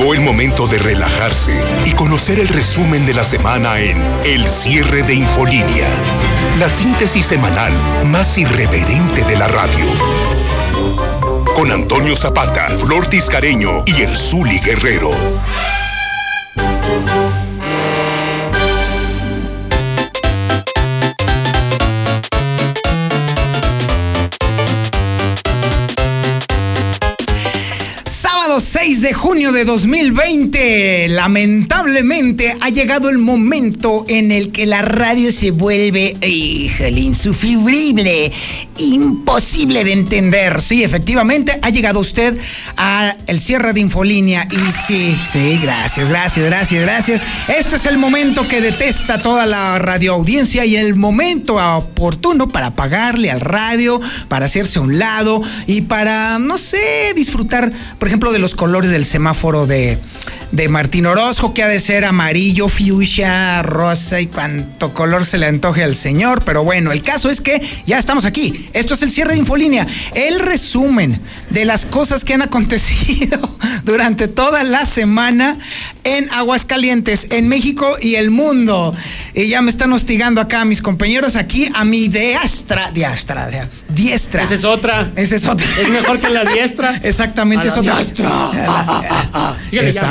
Llegó el momento de relajarse y conocer el resumen de la semana en El cierre de Infolínea, la síntesis semanal más irreverente de la radio. Con Antonio Zapata, Flor Tiscareño y el Zuli Guerrero. 6 de junio de 2020, lamentablemente ha llegado el momento en el que la radio se vuelve, híjole, insufrible, imposible de entender. Sí, efectivamente, ha llegado usted a el cierre de Infolínea y sí, sí, gracias, gracias, gracias, gracias. Este es el momento que detesta toda la radioaudiencia y el momento oportuno para pagarle al radio, para hacerse a un lado y para, no sé, disfrutar, por ejemplo, de los colores del semáforo de, de Martín Orozco, que ha de ser amarillo, fuchsia, rosa y cuanto color se le antoje al señor. Pero bueno, el caso es que ya estamos aquí. Esto es el cierre de Infolínea. El resumen de las cosas que han acontecido durante toda la semana en Aguascalientes, en México y el mundo. Y ya me están hostigando acá mis compañeros aquí a mi diestra, diestra, de- diestra. Esa es otra. Esa es otra. Es mejor que la diestra. Exactamente, A es otra. diestra. Esa ya.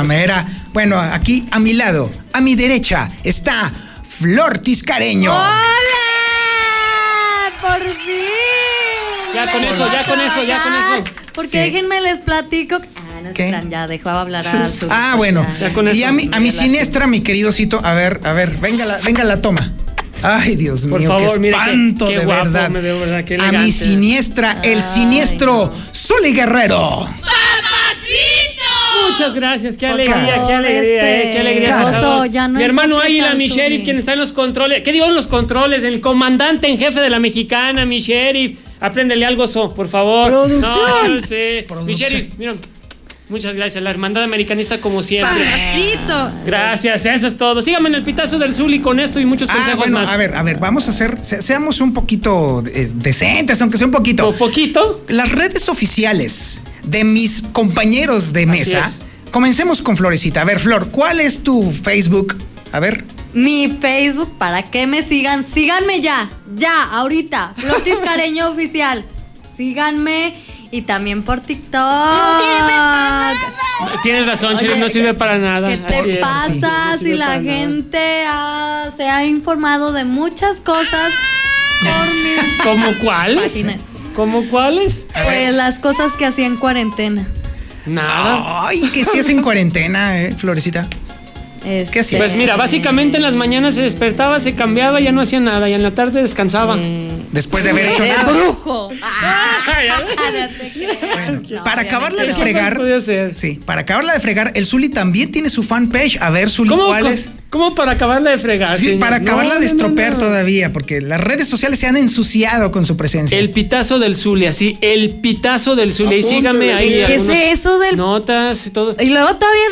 Bueno, aquí a mi lado, a mi derecha, está Flor Tiscareño. ¡Hola! ¡Por fin! Ya con eso, ya con eso, ya con eso. Porque Sí. déjenme les platico. Ah, no ¿Qué? ya dejaba hablar al sur. Ah, bueno. Ya con Y eso. a mi, a mi siniestra, mi querido Cito, a ver, a ver, venga la, venga la toma. Ay, Dios Por mío, favor, qué mire qué- espanto qué de guapo verdad. me veo, ¿verdad? Qué a mi siniestra, el Ay, siniestro no. Guerrero. Muchas gracias, qué alegría, qué alegría, eh, este, qué alegría. Oso, ya no Mi hermano Águila, mi sheriff, quien está en los controles. ¿Qué digo en los controles? El comandante en jefe de la mexicana, mi sheriff. Apréndele algo, so, por favor. Producción. No, yo sé. Mi Producción. sheriff, mira. Muchas gracias, la hermandad americanista como siempre. Papacito. Gracias, eso es todo. Síganme en el pitazo del Zuli con esto y muchos Ah, consejos bueno, más. a ver, a ver, vamos a hacer, se- seamos un poquito eh, decentes, aunque sea un poquito. ¿Un poquito? Las redes oficiales de mis compañeros de mesa. es. Comencemos con Florecita. A ver, Flor, ¿cuál es tu Facebook? A ver. Mi Facebook, para que me sigan, síganme ya, ya, ahorita. Flor Tiscareño Oficial. Síganme y también por TikTok. Tienes razón, Oye, sheriff, no sirve para nada. ¿Qué te pasa Sí, no si la gente ah, se ha informado de muchas cosas por ¿Cómo cuáles? página? ¿Cómo cuáles? Pues las cosas que hacía en cuarentena. Nada. Ay, que si es en cuarentena, eh, Florecita. Este, ¿Qué hacías? Pues mira, básicamente en las mañanas se despertaba, se cambiaba, ya no hacía nada y en la tarde descansaba. eh, Después de haber hecho ¡Eres nada. brujo! Ah, para acabarla de fregar. Sí, para acabarla de fregar, el Zuli también tiene su fanpage. A ver, Zuli, ¿Cómo, ¿cuál cómo- es? cómo para acabarla de fregar? Sí, señor? para No, acabarla de no, no, estropear no. todavía, porque las redes sociales se han ensuciado con su presencia. El pitazo del Zuli, así, el pitazo del Zuli. Y sígame ahí. ¿Qué es eso del- Notas y todo. Y luego todavía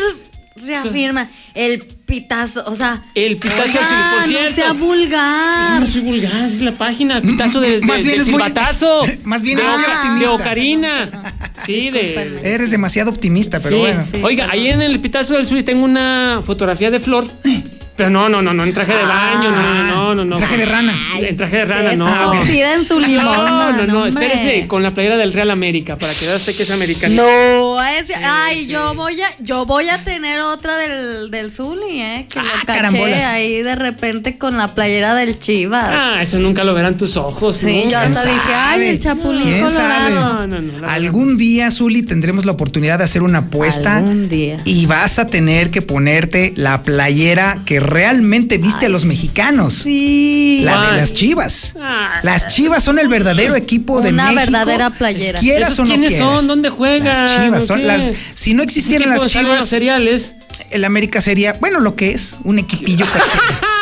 reafirma el pitazo, o sea. El pitazo del oiga, por no cierto. sea vulgar. No soy vulgar, es la página, el pitazo de, de, Más bien de es muy- silbatazo. más bien de, optimista. de Ocarina. Sí, de. Eres demasiado optimista, pero sí. bueno. Sí, Oiga, perdón. ahí en el pitazo del Zuli tengo una fotografía de Flor. Pero no, no, no, no, en traje de baño, no, no, no, no, no. Traje de rana. En traje de rana, no. En su limón. No, no, no, espérese con la playera del Real América para que vea usted que es americano. No, es, ay, yo voy a, yo voy a tener otra del, del Zuli, eh, que Ah, lo caché ahí de repente con la playera del Chivas. Ah, eso nunca lo verán tus ojos. sí, yo hasta ¿Quién dije, ay, el chapulín ¿Quién colorado. No, no, Algún día, Zuli, tendremos la oportunidad de hacer una apuesta. Algún día. Y vas a tener que ponerte la playera que realmente viste a los mexicanos. Sí. La de las chivas. Ah. Las chivas son el verdadero equipo de Una México. verdadera playera. Quieras ¿Esos o no quiénes quieras. son? ¿Dónde juegan? Las chivas. ¿O Son las, si no existieran las salud, los chivas, cereales. el América sería, bueno, lo que es, un equipillo.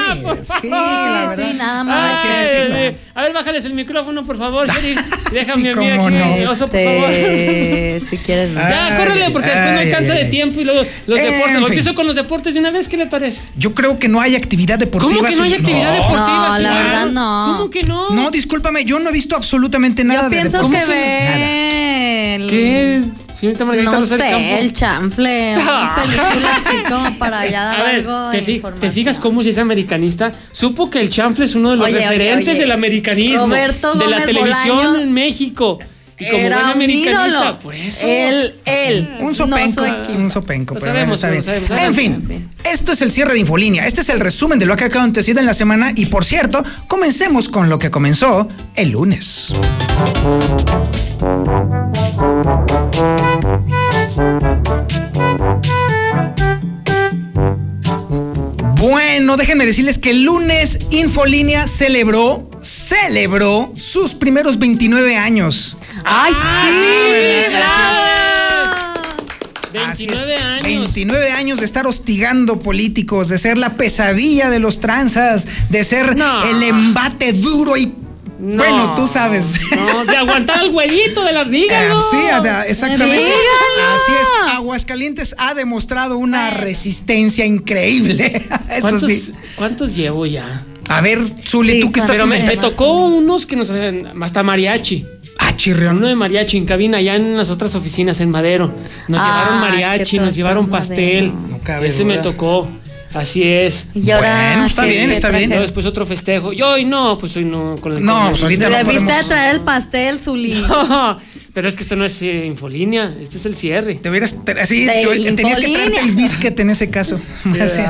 Sí, sí, la Sí, verdad. sí, nada más. Hay que Ay, decirlo. sí. A ver, bájales el micrófono, por favor, Sheriff. Déjame Sí, a mí aquí, no. oso, por favor. Este, si quieres. no. Ah. Ya, córrele, porque después no Ay, alcanza ay, de ay. tiempo y luego los En deportes. Lo con los deportes de una vez, ¿qué le parece? Yo creo que no hay actividad deportiva. ¿Cómo que no hay actividad No. deportiva? No, la verdad no. ¿Cómo que no? No, discúlpame, yo no he visto absolutamente nada Yo de pienso que ve el- ¿Qué? Señorita Margarita No Rosario sé, Campo. el chanfle, una película así como para ya dar A ver, algo ¿te, de fi- información. te fijas cómo si es americanista? Supo que el chanfle es uno de los Oye, oye, referentes oye. del americanismo. Roberto de la Gómez televisión Bolaño en México. Y como buen Era americanista, ídolo. pues. Él, él. Un no sopenco, equipo. un sopenco, pero sabemos, bueno, está sabemos, En sabemos. fin, esto es el cierre de Infolínea. Este es el resumen de lo que ha acontecido en la semana y por cierto, comencemos con lo que comenzó el lunes. Bueno, déjenme decirles que el lunes Infolínea celebró, celebró sus primeros 29 años. ¡Ay, sí! bravo! Así es, 29 años. 29 años de estar hostigando políticos, de ser la pesadilla de los tranzas, de ser No. el embate duro y. No, bueno, tú sabes. No, de aguantar al güerito de la Eh, dígalo. sí, ada- exactamente. Dígalo. Así es. Aguascalientes ha demostrado una resistencia increíble. Eso ¿Cuántos, sí. ¿Cuántos llevo ya? A ver, Zuli, Sí, tú que estás Pero me, tocó unos que nos hasta mariachi. Ah, chirrión. Uno de mariachi en cabina, allá en las otras oficinas en Madero. Nos Ah, llevaron es que mariachi, nos llevaron pastel. No cabe Ese me tocó. Así es. Y ahora. Bueno, está ¿qué- bien, qué está bien. Después otro festejo. Y hoy no, pues hoy no. Con el No, pues ahorita no Debiste podemos. traer el pastel, Zuli. Pero es que esto no es eh, infolínea, este es el cierre. Te hubieras. tú- tenías que traerte el biscuit en ese caso. Bueno, sí.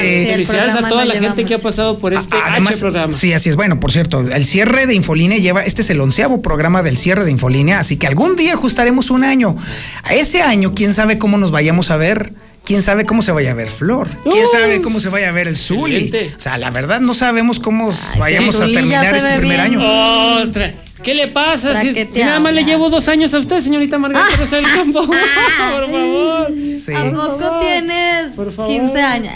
sí, el Felicidades a toda no la gente que ha pasado por este A- H programa. Sí, así es. Bueno, por cierto, el cierre de Infolínea lleva, este es el onceavo programa del cierre de Infolínea, así que algún día ajustaremos un año. A ese año, quién sabe cómo nos vayamos a ver. ¿Quién sabe cómo se vaya a ver Flor? ¿Quién sabe cómo se vaya a ver el Zuli? Excelente. O sea, la verdad no sabemos cómo vayamos a terminar este primer bien. año. Otra. ¿Qué le pasa? Si, si nada más le llevo dos años a usted, señorita Margarita Rosa del Campo. Por favor. Sí. ¿A poco tienes Por favor. 15 años?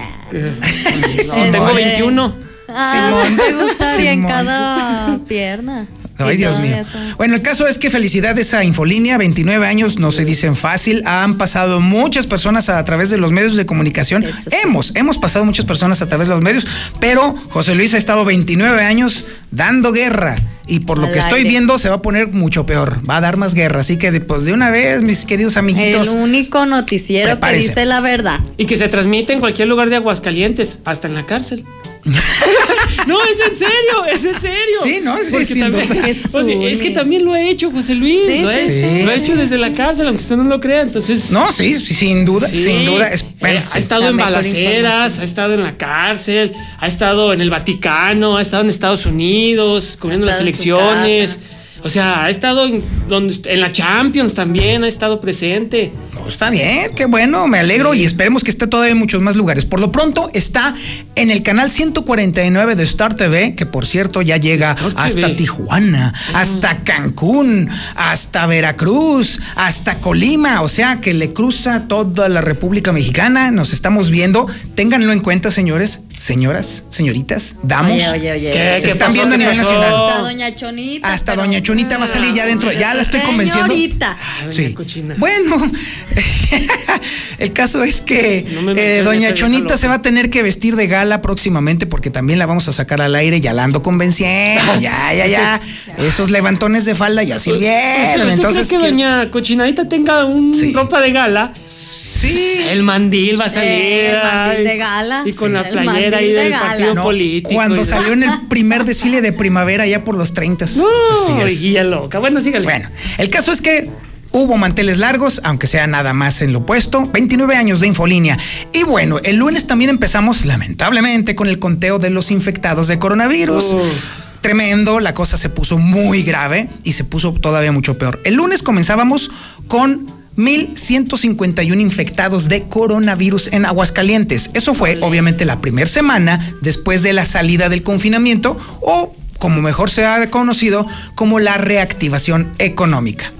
No, tengo 21. Ah, Simón. te gustaría en cada pierna. Ay, Dios mío. eso. Bueno, el caso es que felicidades a Infolínea, 29 años, no se dicen fácil. Han pasado muchas personas a, través de los medios de comunicación. Sí. Hemos, hemos pasado muchas personas a través de los medios, pero José Luis ha estado 29 años dando guerra. Y por lo Al que estoy viendo, se va a poner mucho peor. Va a dar más guerra. Así que, pues, de una vez, mis queridos amiguitos. El único noticiero Prepárese. que dice la verdad. Y que se transmite en cualquier lugar de Aguascalientes, hasta en la cárcel. no, es en serio, es en serio. Sí, no, sí, Porque sin también- duda. o sea, es que también lo he hecho, José Luis. Sí, lo, he, sí, sí. lo he hecho desde la cárcel, aunque usted no lo crea. Entonces. No, sí, sin duda, Sí, sin duda. Es, eh, bueno, ha sí. estado La en balaceras, ha estado en la cárcel, ha estado en el Vaticano, ha estado en Estados Unidos, comiendo las estado en su elecciones. O sea, ha estado en, donde, en la Champions también, ha estado presente. No, está bien, qué bueno, me alegro y esperemos que esté todavía en muchos más lugares. Por lo pronto está en el canal 149 de Star TV, que por cierto ya llega Star hasta TV. Tijuana, hasta Cancún, hasta Veracruz, hasta Colima, o sea que le cruza toda la República Mexicana. Nos estamos viendo, ténganlo en cuenta, señores, señoras, señoritas, damos. Oye, oye, oye. ¿Qué? Se ¿Qué están pasó? viendo a ¿Qué nivel pasó? nacional. Hasta Doña Chonita. Hasta pero- Doña Chonita va a salir ya dentro, ya la estoy convenciendo. Señorita. Ah, Sí. cochina. Bueno, el caso es que No eh, Doña Chonita se va a tener que vestir de gala próximamente porque también la vamos a sacar al aire. Ya la ando convenciendo. Ya, ya, ya. Esos levantones de falda ya ¿Usted, sirvieron. usted Entonces, cree que quiero- doña Cochinadita tenga un Sí. ropa de gala? Sí. El mandil va a salir. Eh, el mandil de gala. Y con Sí, la playera ahí de del partido No, político. cuando y- salió en el primer desfile de primavera ya por los 30. No, guía loca. Bueno, sígale. Bueno, el caso es que hubo manteles largos, aunque sea nada más en lo opuesto, 29 años de infolínea. Y bueno, el lunes también empezamos, lamentablemente, con el conteo de los infectados de coronavirus. Uf. Tremendo, la cosa se puso muy grave y se puso todavía mucho peor. El lunes comenzábamos con 1.151 infectados de coronavirus en Aguascalientes. Eso fue obviamente la primera semana después de la salida del confinamiento o como mejor se ha conocido como la reactivación económica.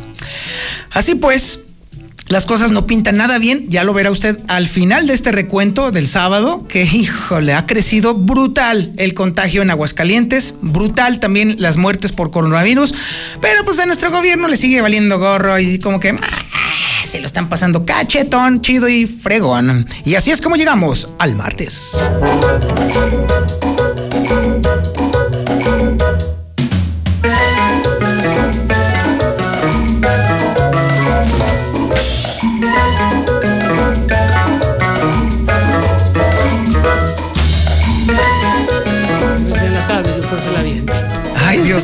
Así pues, las cosas no pintan nada bien, ya lo verá usted al final de este recuento del sábado, que híjole, ha crecido brutal el contagio en Aguascalientes, brutal también las muertes por coronavirus, pero pues a nuestro gobierno le sigue valiendo gorro y como que ah, se lo están pasando cachetón, chido y fregón. Y así es como llegamos al martes.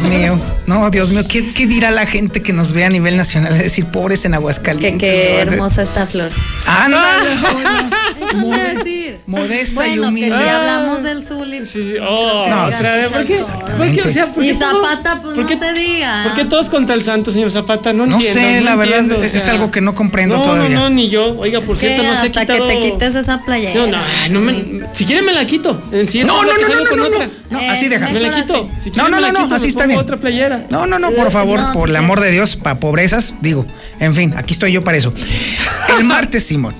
mío, no, Dios mío, ¿qué, qué dirá la gente que nos ve a nivel nacional? Es decir, pobres en Que Aguascalientes. qué ¿no? hermosa esta flor. Ándale. Eso Mode- te decir. modesta y bueno, que humilde. si hablamos del Zuli. Sí, sí. Oh, No, sí, vez. ¿Por qué? exactamente. ¿Por qué? O sea, ¿por Y Zapata, pues por no qué- se diga. ¿Por qué todos contra el santo, señor Zapata? No, No entiendo. sé, la verdad, entiendo, o es sea. algo que no comprendo no, todavía. No, no, ni yo. Oiga, por cierto, no sé hasta quitado... que te quites esa playera. No, no, no me... Si quiere me la quito. No, no, no, no, no, no, no, Eh, así déjame. Me la quito. así. Si No, quiere no, no, así está bien. otra playera. No, no, no, por favor, por el amor de Dios, para pobrezas, digo. En fin, aquí estoy yo para eso. El martes, Simón.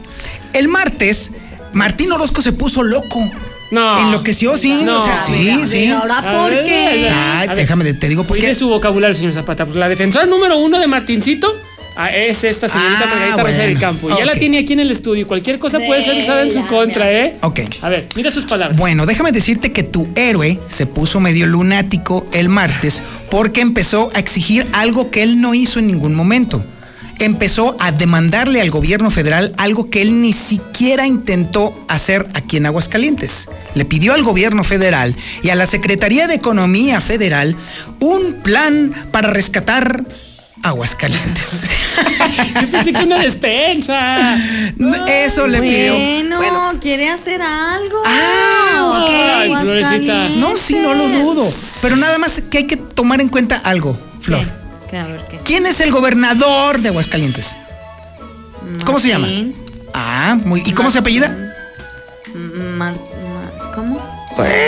El martes, Martín Orozco se puso loco. No. Enloqueció, sí. No. o sea, sí, sí. Ahora, ¿por ver, qué? Ay, ver. déjame, te digo por qué. su vocabulario, señor Zapata. Pues la defensora número uno de Martincito ah, es esta señorita Ah, Margarita Rosa del bueno, Campo. Y ya la tiene aquí en el estudio. Cualquier cosa puede ser usada en su contra. ¿eh? Ok. A ver, mira sus palabras. Bueno, déjame decirte que tu héroe se puso medio lunático el martes porque empezó a exigir algo que él no hizo en ningún momento. Empezó a demandarle al gobierno federal algo que él ni siquiera intentó hacer aquí en Aguascalientes. Le pidió al gobierno federal y a la Secretaría de Economía Federal un plan para rescatar Aguascalientes. Yo pensé que una despensa. Eso le pidió. Bueno, quiere hacer algo. Ah, ok. Ay. No, sí, no lo dudo. Pero nada más que hay que tomar en cuenta algo, Flor. ¿Qué? ¿Qué? A ver, ¿qué? ¿Quién es el gobernador de Aguascalientes? ¿Cómo se llama? Martín. Ah, muy. ¿Y cómo se apellida? Mar- Mar- ¿Cómo?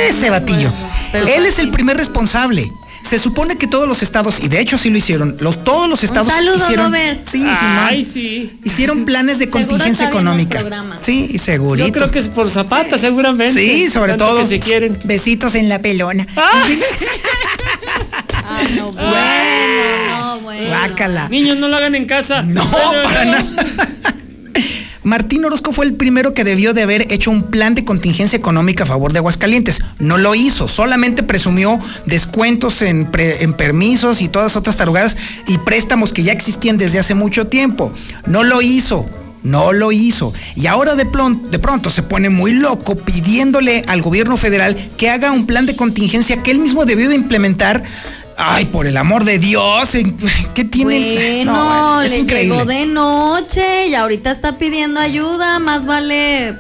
Ese batillo. Pero Él es el primer responsable. Se supone que todos los estados, y de hecho sí lo hicieron, los, todos los estados saludo, hicieron. Robert. Sí, Ay, sí. Hicieron planes de contingencia económica. Sí, segurito. Yo creo que es por Zapata, seguramente. Sí, sobre Tanto todo. que se quieren. Besitos en la pelona. ¡Ah! No, bueno, no, bueno. Guácala. Niños, no lo hagan en casa. No, Pero para no. nada. Martín Orozco fue el primero que debió de haber hecho un plan de contingencia económica a favor de Aguascalientes. No lo hizo, solamente presumió descuentos en, pre- en permisos y todas otras tarugadas y préstamos que ya existían desde hace mucho tiempo. No lo hizo. No lo hizo. Y ahora de, plon- de pronto se pone muy loco pidiéndole al gobierno federal que haga un plan de contingencia que él mismo debió de implementar. Ay, por el amor de Dios, ¿en- ¿qué tiene? Bueno, No, bueno, es le increíble. llegó de noche y ahorita está pidiendo ayuda. Más vale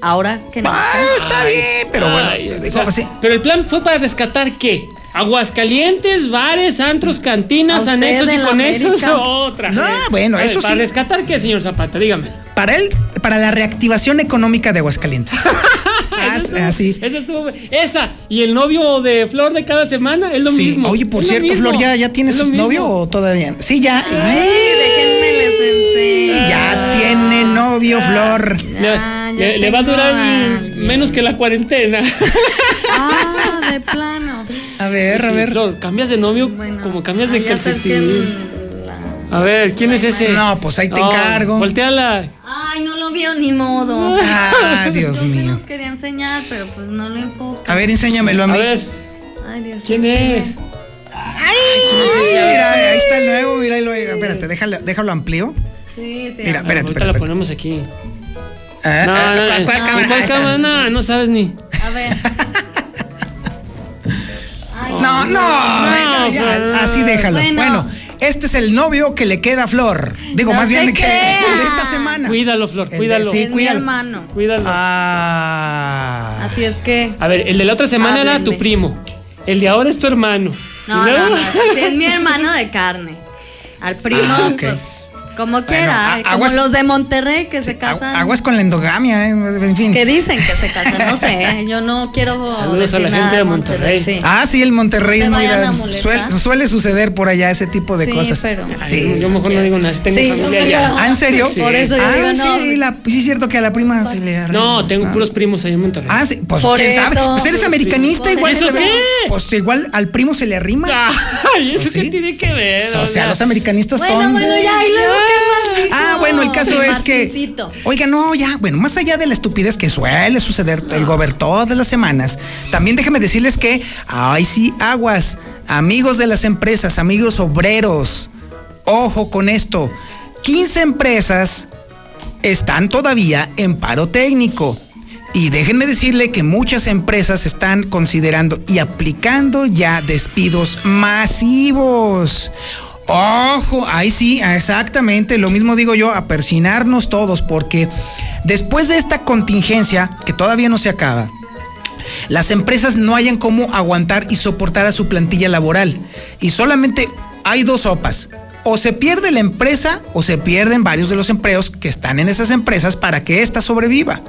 ahora que no. Ah, está bien, pero bueno, Ay, o sea, así. Pero el plan fue para rescatar qué? Aguascalientes, bares, antros, cantinas, ¿A usted anexos y conexos. Otra. No, vez. bueno, ver, eso ¿Para sí. rescatar qué, señor Zapata? Dígame. Para él, para la reactivación económica de Aguascalientes. Estuvo- así. Esa estuvo. Esa. Y el novio de Flor de cada semana es lo Sí. mismo. Oye, por Es cierto. Flor, ¿ya, ya tienes novio o todavía? Sí, ya. Ay, déjenme les enseño. Ya tiene novio, Flor. Le, Ya, ya le- le va a durar menos que la cuarentena. Ah, de plano. A ver, a ver. Flor, cambias de novio Bueno, como cambias de calcetín. A ver, ¿quién es ese? No, pues ahí te No, encargo. Volteala. Ay, no lo vio ni modo. Ah, Dios Yo se mío. los quería enseñar, pero pues no lo enfoca. A ver, enséñamelo a mí. A ver, Ay, Dios ¿quién es? sí. Ay, mira, ahí está el nuevo, mira, ahí lo, espérate, déjalo, déjalo amplío. Sí, sí. Mira, espérate. Ahorita espérate. la ponemos aquí. Ah, No, ah, no, ¿cuál- no. cuál ¿En cámara? cuál cámara? No, no sabes ni. A ver. Ay, No, no, bueno, ya, Flor. así déjalo. Bueno. Bueno. Este es el novio que le queda a Flor. Digo, No más bien que de esta semana. Cuídalo, Flor, El de- cuídalo. sí. es mi hermano. Cuídalo. Ah. Así es que. A ver, el de la otra semana era tu primo. El de ahora es tu hermano. No, no, Es mi hermano de carne. Al primo, Ah, ok. pues. Como quiera. a- eh, como los de Monterrey que se casan. Aguas con la endogamia, eh, en fin. Que dicen que se casan. No sé. eh, Yo no quiero. Saludos decir a la nada gente de Monterrey. sí. Ah, sí, el Monterrey No. Suele, suele suceder por allá ese tipo de Sí, cosas. pero- Sí. Yo mejor no digo nada, tengo Sí, familia allá. no. Ah, ¿en serio? Sí. Por eso yo ah, digo, no. sí, la- sí es cierto que a la prima se le No, tengo Ah. puros primos allá en Monterrey. Ah, sí, pues Por quién sabe. Pues eres americanista, Por igual. ¿Eso se le- qué? Pues igual al primo se le arrima. Ay, ¿eso Pues qué sí. tiene que ver? o sea, los americanistas Bueno, son. bueno, ya. ¿Y luego qué más dijo? Ah, bueno, el caso El es que. Oiga, no, ya, bueno, más allá de la estupidez que suele suceder el gober todas las semanas, también déjeme decirles que, ay, sí, aguas, amigos de las empresas, amigos obreros, ojo con esto: 15 empresas están todavía en paro técnico. Y déjenme decirle que muchas empresas están considerando y aplicando ya despidos masivos. Ojo, ahí sí, exactamente, lo mismo digo yo, a persinarnos todos, porque después de esta contingencia, que todavía no se acaba, las empresas no hayan cómo aguantar y soportar a su plantilla laboral. Y solamente hay dos sopas. O se pierde la empresa o se pierden varios de los empleos que están en esas empresas para que ésta sobreviva.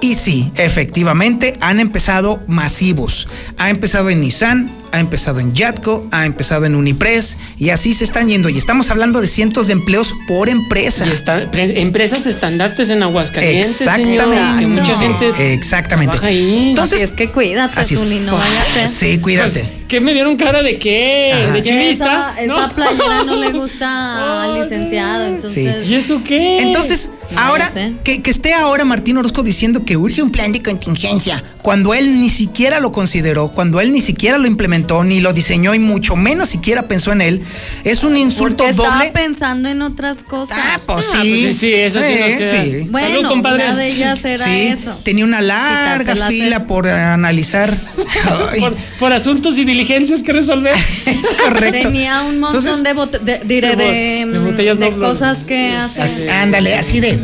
Y sí, efectivamente han empezado masivos. Ha empezado en Nissan, ha empezado en Yatco, ha empezado en Unipress y así se están yendo. Y estamos hablando de cientos de empleos por empresa. Y está- pre- empresas estandartes en Aguascalientes. Exactamente. señor, que mucha gente. Exactamente. ahí. Entonces, Así es que cuídate. Zuli, no vaya a ser. Sí, cuídate. ¿Qué me vieron cara de qué? Ajá. ¿De chivista? esa, esa ¿No? playera no le gusta al licenciado, entonces. ¿Y eso qué? Entonces, No ahora, que, que esté ahora Martín Orozco diciendo que urge un plan de contingencia, cuando él ni siquiera lo consideró, cuando él ni siquiera lo implementó, ni lo diseñó y mucho menos siquiera pensó en él, es un insulto Porque estaba doble. pensando en otras cosas. Ah, pues Ah, sí. pues sí, sí, eso sí nos queda. sí. Bueno, Salud, compadre. una de ellas era eso. tenía una larga fila por eh, analizar. Por asuntos y diligencias que resolver. es correcto. Tenía un montón Entonces, de, bote- de, de de, de botellas de cosas que hace. así- ándale, así de.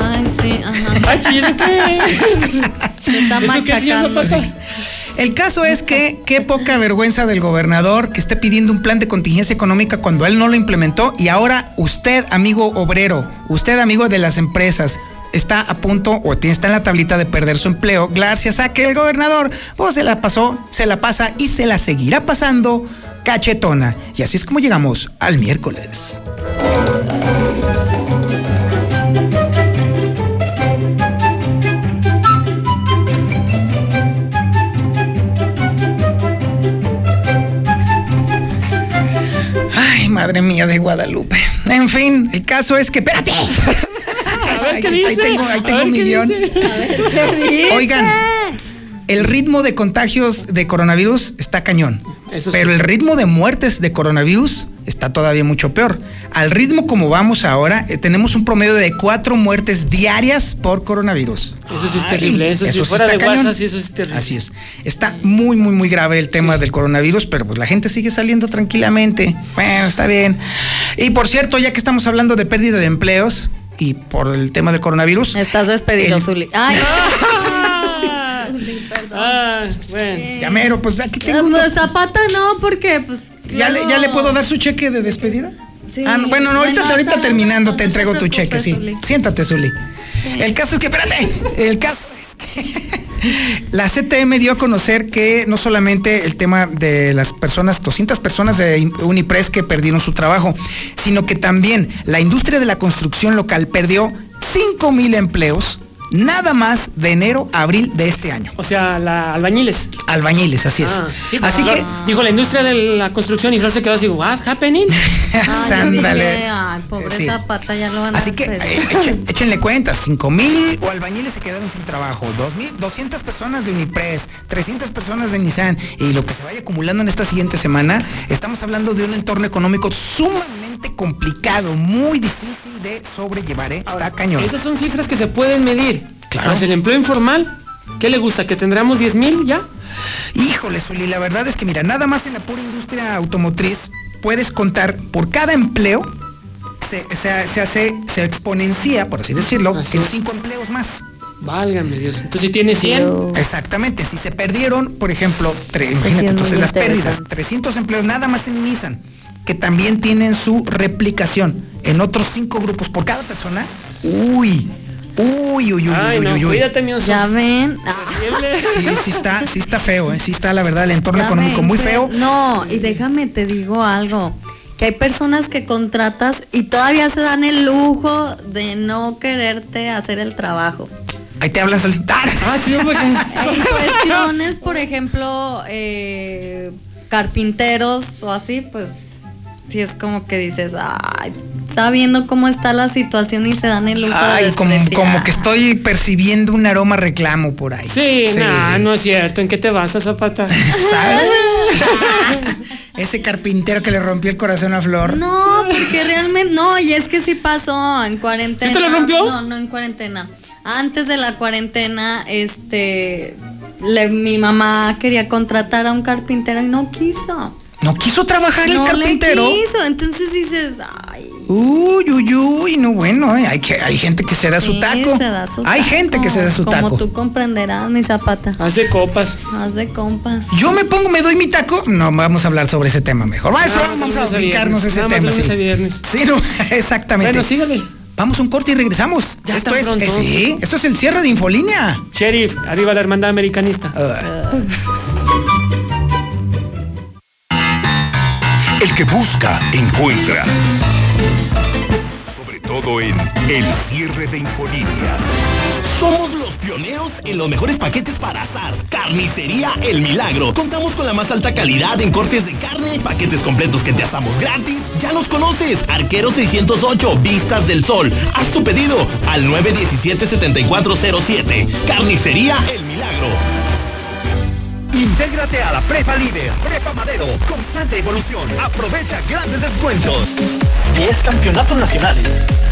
Ay, sí, ajá. Ay, ¿eso qué? Se está ¿Eso qué sí, eso machacando. pasa? El caso es que qué poca vergüenza del gobernador que esté pidiendo un plan de contingencia económica cuando él no lo implementó y ahora usted, amigo obrero, usted, amigo de las empresas, está a punto o está en la tablita de perder su empleo gracias a que el gobernador pues, se la pasó, se la pasa y se la seguirá pasando cachetona. Y así es como llegamos al miércoles. Ay, madre mía de Guadalupe. En fin, el caso es que. ¡Espérate! Qué Ahí- dice. ahí tengo, ahí un millón. dice. Oigan, el ritmo de contagios de coronavirus está cañón. Eso sí. pero el ritmo de muertes de coronavirus está todavía mucho peor. Al ritmo como vamos ahora, eh, tenemos un promedio de cuatro muertes diarias por coronavirus. Eso sí es Ay, terrible. Eso, sí fuera está de cañón. WhatsApp, eso sí es terrible. Así es. Está muy, muy, muy grave el tema del coronavirus, pero pues la gente sigue saliendo tranquilamente. Bueno, está bien. Y por cierto, ya que estamos hablando de pérdida de empleos y por el tema del coronavirus, Estás despedido, El- Zuli. Ay, Ah, Zuli, perdón. ah, bueno. llamero, pues aquí Ah, tengo uno. pues Zapata no, porque pues. ¿Ya, le, ¿Ya le puedo dar su cheque de despedida? Sí. Ah, no, bueno, no, ahorita, Bueno, ahorita no, terminando no, te no entrego te tu cheque, preocupes, sí. Zuli. Siéntate, Zuli. El caso es que, espérate, el caso la CTM dio a conocer que no solamente el tema de las personas, 200 personas de Unipress que perdieron su trabajo, sino que también la industria de la construcción local perdió 5 mil empleos nada más de enero a abril de este año. O sea, la albañiles. Albañiles, así es. Ah, sí, pues, así que... Digo, la industria de la construcción y Flor se quedó así, what happening? Ay, yo Ándale. dije, ay, pobre Sí. Zapata, ya lo van a Así que eh, echen- échenle cuentas, 5 mil o albañiles se quedaron sin trabajo, 2.000, 200 personas de Unipress, 300 personas de Nissan y lo que se vaya acumulando en esta siguiente semana, estamos hablando de un entorno económico sumamente complicado, muy difícil de sobrellevar, ¿eh? Está cañón. Esas son cifras que se pueden medir. Claro. Más el empleo informal. ¿Qué le gusta? ¿Que tendremos 10 mil ya? Híjole, Zuli, la verdad es que mira, nada más en la pura industria automotriz puedes contar por cada empleo se, se- se hace, se exponencia, por así decirlo, Así en cinco empleos más. Válgame Dios. Entonces, si tiene 100, Exactamente, si se perdieron, por ejemplo, tre- imagínate es entonces las pérdidas, interesante. 300 empleos nada más en Nissan, que también tienen su replicación en otros cinco grupos por cada persona. Uy, uy, uy, uy, Ay, uy, no, uy, uy. cuídate, mi oso. Ya ven. Sí, sí está, sí está feo, ¿eh? sí está la verdad el entorno ya económico ven muy feo. No, y déjame te digo algo. Que hay personas que contratas y todavía se dan el lujo de no quererte hacer el trabajo. Ahí te hablan solitar. Ah, sí, pues, En cuestiones, por ejemplo, eh, carpinteros o así, pues sí es como que dices, ay, sabiendo cómo está la situación y se dan el lujo de Ay, como, que estoy percibiendo un aroma reclamo por ahí. Sí, nah, no es cierto. ¿En qué te vas a Zapata? Ese carpintero que le rompió el corazón a Flor. No, porque realmente no, y es que sí pasó en cuarentena. ¿Sí te lo rompió? No, no en cuarentena. Antes de la cuarentena, este, le- mi mamá quería contratar a un carpintero y no quiso. ¿No quiso trabajar no el carpintero? le quiso. Entonces dices, ay. Uy, uy, uy, no bueno, eh, hay, que, hay gente que se da su taco. se da su hay taco. gente que se da su Como taco. tú comprenderás, mi zapata. Haz de copas. Más de compas. Yo me pongo, me doy mi taco. No, vamos a hablar sobre ese tema mejor. Eso, vamos de a viernes, ese nada tema. sí. a viernes. Sí, no, exactamente. Bueno, sígale. Vamos a un corte y regresamos. Ya esto es, pronto. eh, sí, esto es el cierre de Infolínea. Sheriff, arriba la hermandad americanista. Ah. El que busca, encuentra. Todo en el cierre de Infolínea. Somos los pioneros en los mejores paquetes para asar. Carnicería El Milagro. Contamos con la más alta calidad en cortes de carne, paquetes completos que te asamos gratis. Ya nos conoces. Arquero 608, Vistas del Sol. Haz tu pedido al 917-7407. Carnicería El Milagro. Intégrate a la Prepa Líder, Prepa Madero, constante evolución, aprovecha grandes descuentos. 10 campeonatos nacionales.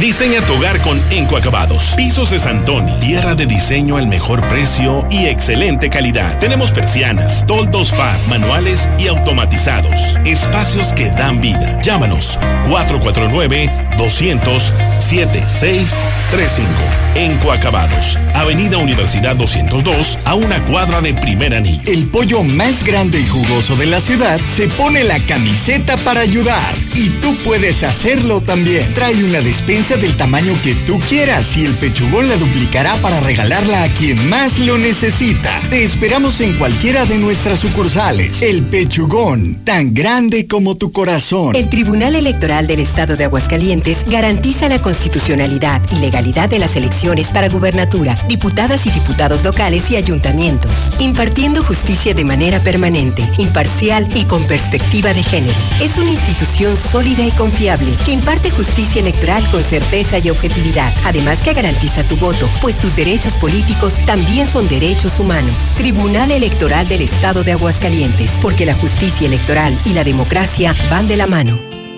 Diseña tu hogar con Enco Acabados. Pisos de Santoni. Tierra de diseño al mejor precio y excelente calidad. Tenemos persianas, toldos FAR, manuales y automatizados. Espacios que dan vida. Llámanos 449-200-7635. Enco Acabados. Avenida Universidad 202 a una cuadra de primer anillo. El pollo más grande y jugoso de la ciudad se pone la camiseta para ayudar. Y tú puedes hacerlo también. Trae una despensa del tamaño que tú quieras y el pechugón la duplicará para regalarla a quien más lo necesita. Te esperamos en cualquiera de nuestras sucursales. El pechugón, tan grande como tu corazón. El Tribunal Electoral del Estado de Aguascalientes garantiza la constitucionalidad y legalidad de las elecciones para gubernatura, diputadas y diputados locales y ayuntamientos, impartiendo justicia de manera permanente, imparcial y con perspectiva de género. Es una institución sólida y confiable que imparte justicia electoral con certeza y objetividad, además que garantiza tu voto, pues tus derechos políticos también son derechos humanos. Tribunal Electoral del Estado de Aguascalientes, porque la justicia electoral y la democracia van de la mano.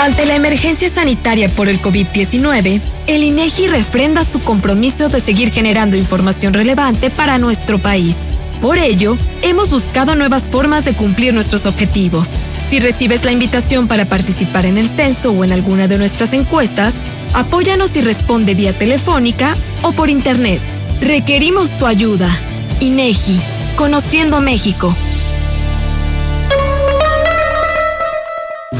Ante la emergencia sanitaria por el COVID-19, el INEGI refrenda su compromiso de seguir generando información relevante para nuestro país. Por ello, hemos buscado nuevas formas de cumplir nuestros objetivos. Si recibes la invitación para participar en el censo o en alguna de nuestras encuestas, apóyanos y responde vía telefónica o por internet. Requerimos tu ayuda. INEGI, Conociendo México.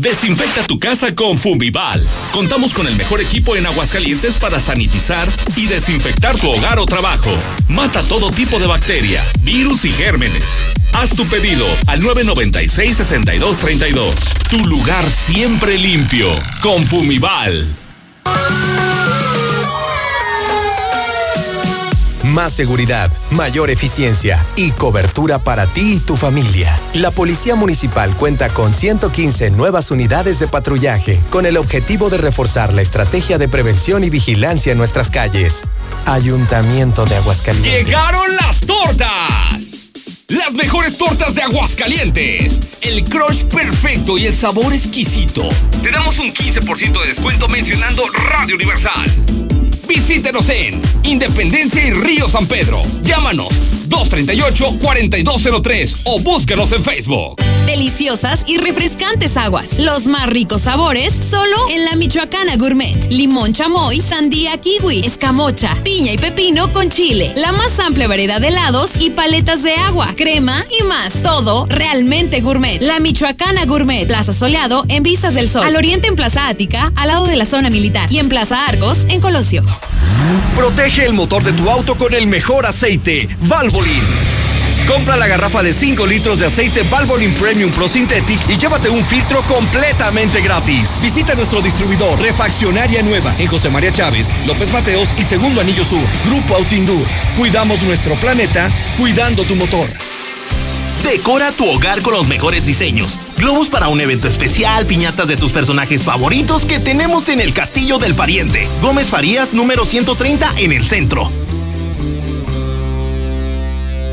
Desinfecta tu casa con Fumival. Contamos con el mejor equipo en Aguascalientes para sanitizar y desinfectar tu hogar o trabajo. Mata todo tipo de bacteria, virus y gérmenes. Haz tu pedido al 996-6232. Tu lugar siempre limpio. Con Fumival. Más seguridad, mayor eficiencia y cobertura para ti y tu familia. La Policía Municipal cuenta con 115 nuevas unidades de patrullaje con el objetivo de reforzar la estrategia de prevención y vigilancia en nuestras calles. Ayuntamiento de Aguascalientes. ¡Llegaron las tortas! Las mejores tortas de Aguascalientes. El crush perfecto y el sabor exquisito. Te damos un 15% de descuento mencionando Radio Universal. Visítenos en Independencia y Río San Pedro. Llámanos 238-4203 o búscanos en Facebook. Deliciosas y refrescantes aguas. Los más ricos sabores solo en la Michoacana Gourmet. Limón chamoy, sandía kiwi, escamocha, piña y pepino con chile. La más amplia variedad de helados y paletas de agua, crema y más. Todo realmente gourmet. La Michoacana Gourmet. Plaza Soleado en Vistas del Sol. Al oriente en Plaza Ática, al lado de la zona militar. Y en Plaza Argos, en Colosio. Protege el motor de tu auto con el mejor aceite, Compra la garrafa de 5 litros de aceite Valvoline Premium Pro Synthetic y llévate un filtro completamente gratis. Visita nuestro distribuidor Refaccionaria Nueva en José María Chávez, López Mateos y Segundo Anillo Sur, Grupo Autindur. Cuidamos nuestro planeta, cuidando tu motor. Decora tu hogar con los mejores diseños. Globos para un evento especial, piñatas de tus personajes favoritos que tenemos en el Castillo del Pariente. Gómez Farías número 130 en el centro.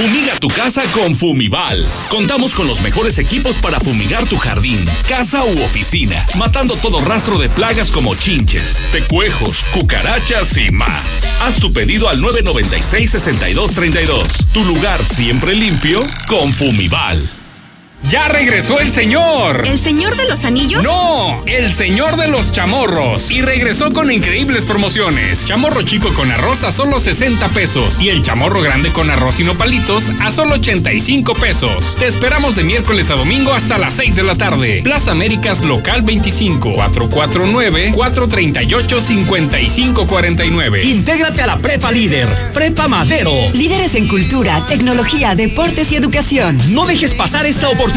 Fumiga tu casa con Fumival. Contamos con los mejores equipos para fumigar tu jardín, casa u oficina, matando todo rastro de plagas como chinches, pecuejos, cucarachas y más. Haz tu pedido al 996-6232. Tu lugar siempre limpio con Fumival. ¡Ya regresó el señor! ¿El señor de los anillos? ¡No! El señor de los chamorros. Y regresó con increíbles promociones. Chamorro chico con arroz a solo 60 pesos. Y el chamorro grande con arroz y nopalitos a solo 85 pesos. Te esperamos de miércoles a domingo hasta las 6 de la tarde. Plaza Américas Local 25 449-438-5549. Intégrate a la Prepa Líder, Prepa Madero. Líderes en cultura, tecnología, deportes y educación. No dejes pasar esta oportunidad.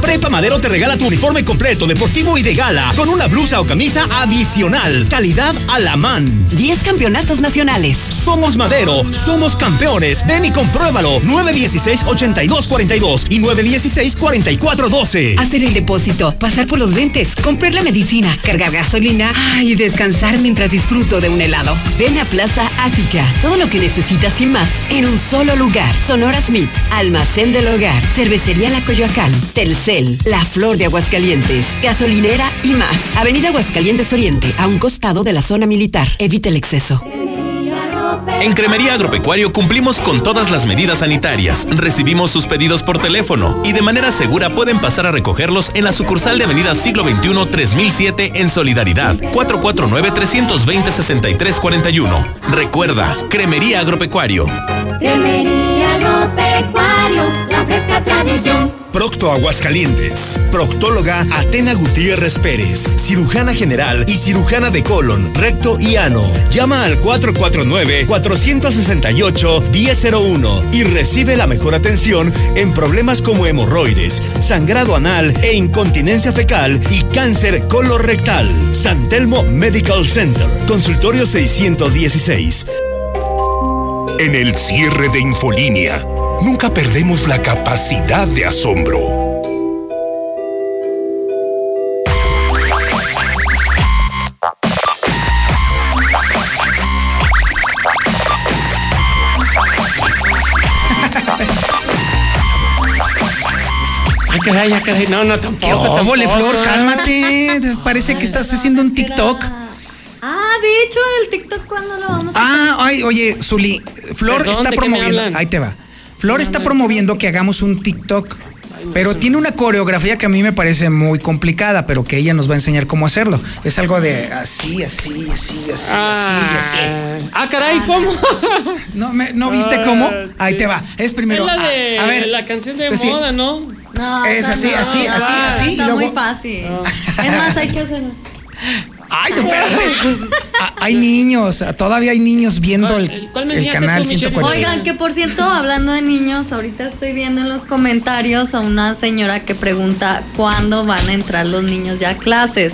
Prepa Madero te regala tu uniforme completo, deportivo y de gala, con una blusa o camisa adicional. Calidad a la man. 10 campeonatos nacionales. Somos Madero, somos campeones. Ven y compruébalo. 916-8242 y 916-4412. Hacer el depósito, pasar por los lentes, comprar la medicina, cargar gasolina y descansar mientras disfruto de un helado. Ven a Plaza Ática. Todo lo que necesitas y más en un solo lugar. Sonora Smith, Almacén del Hogar, Cervecería La Coyoacán, Telcel, La Flor de Aguascalientes, Gasolinera y más. Avenida Aguascalientes Oriente, a un costado de la zona militar. Evita el exceso. En Cremería Agropecuario cumplimos con todas las medidas sanitarias. Recibimos sus pedidos por teléfono y de manera segura pueden pasar a recogerlos en la sucursal de Avenida Siglo XXI 3007 en Solidaridad 449-320-6341. Recuerda, Cremería Agropecuario. Cremería Agropecuario, la fresca tradición. Procto Aguascalientes. Proctóloga Atena Gutiérrez Pérez. Cirujana general y cirujana de colon, recto y ano. Llama al 449-468-1001 y recibe la mejor atención en problemas como hemorroides, sangrado anal e incontinencia fecal y cáncer colorectal. San Telmo Medical Center. Consultorio 616. En el cierre de Infolínea, nunca perdemos la capacidad de asombro. Ah, caray, ah, caray. No, no, tampoco. ¿Qué óvole, tampoco. Flor? Cálmate. Parece que estás haciendo un TikTok. Ah, de hecho, el TikTok, ¿cuándo lo vamos a Ah, ay, oye, Zuli, Flor ¿Perdón? está ¿De qué me promoviendo. Ahí te va. Flor está promoviendo que hagamos un TikTok. Pero tiene una coreografía que a mí me parece muy complicada, pero que ella nos va a enseñar cómo hacerlo. Es algo de así, así, así, así, Ah, así, así. ah, caray, ¿cómo? ¿No, me- ¿no viste Ah, cómo? Ahí te va. Es primero. Es la de a, a ver, la canción de pues moda, ¿no? No, Es así, no, así, no, así, no, así, y Está luego- muy fácil. Es más, hay que hacerlo. Ay, no, espérate. Ah, hay niños, todavía hay niños viendo el, cuál me el canal tú, Michelle? 140. Oigan, que por cierto, hablando de niños, ahorita estoy viendo en los comentarios a una señora que pregunta cuándo van a entrar los niños ya a clases.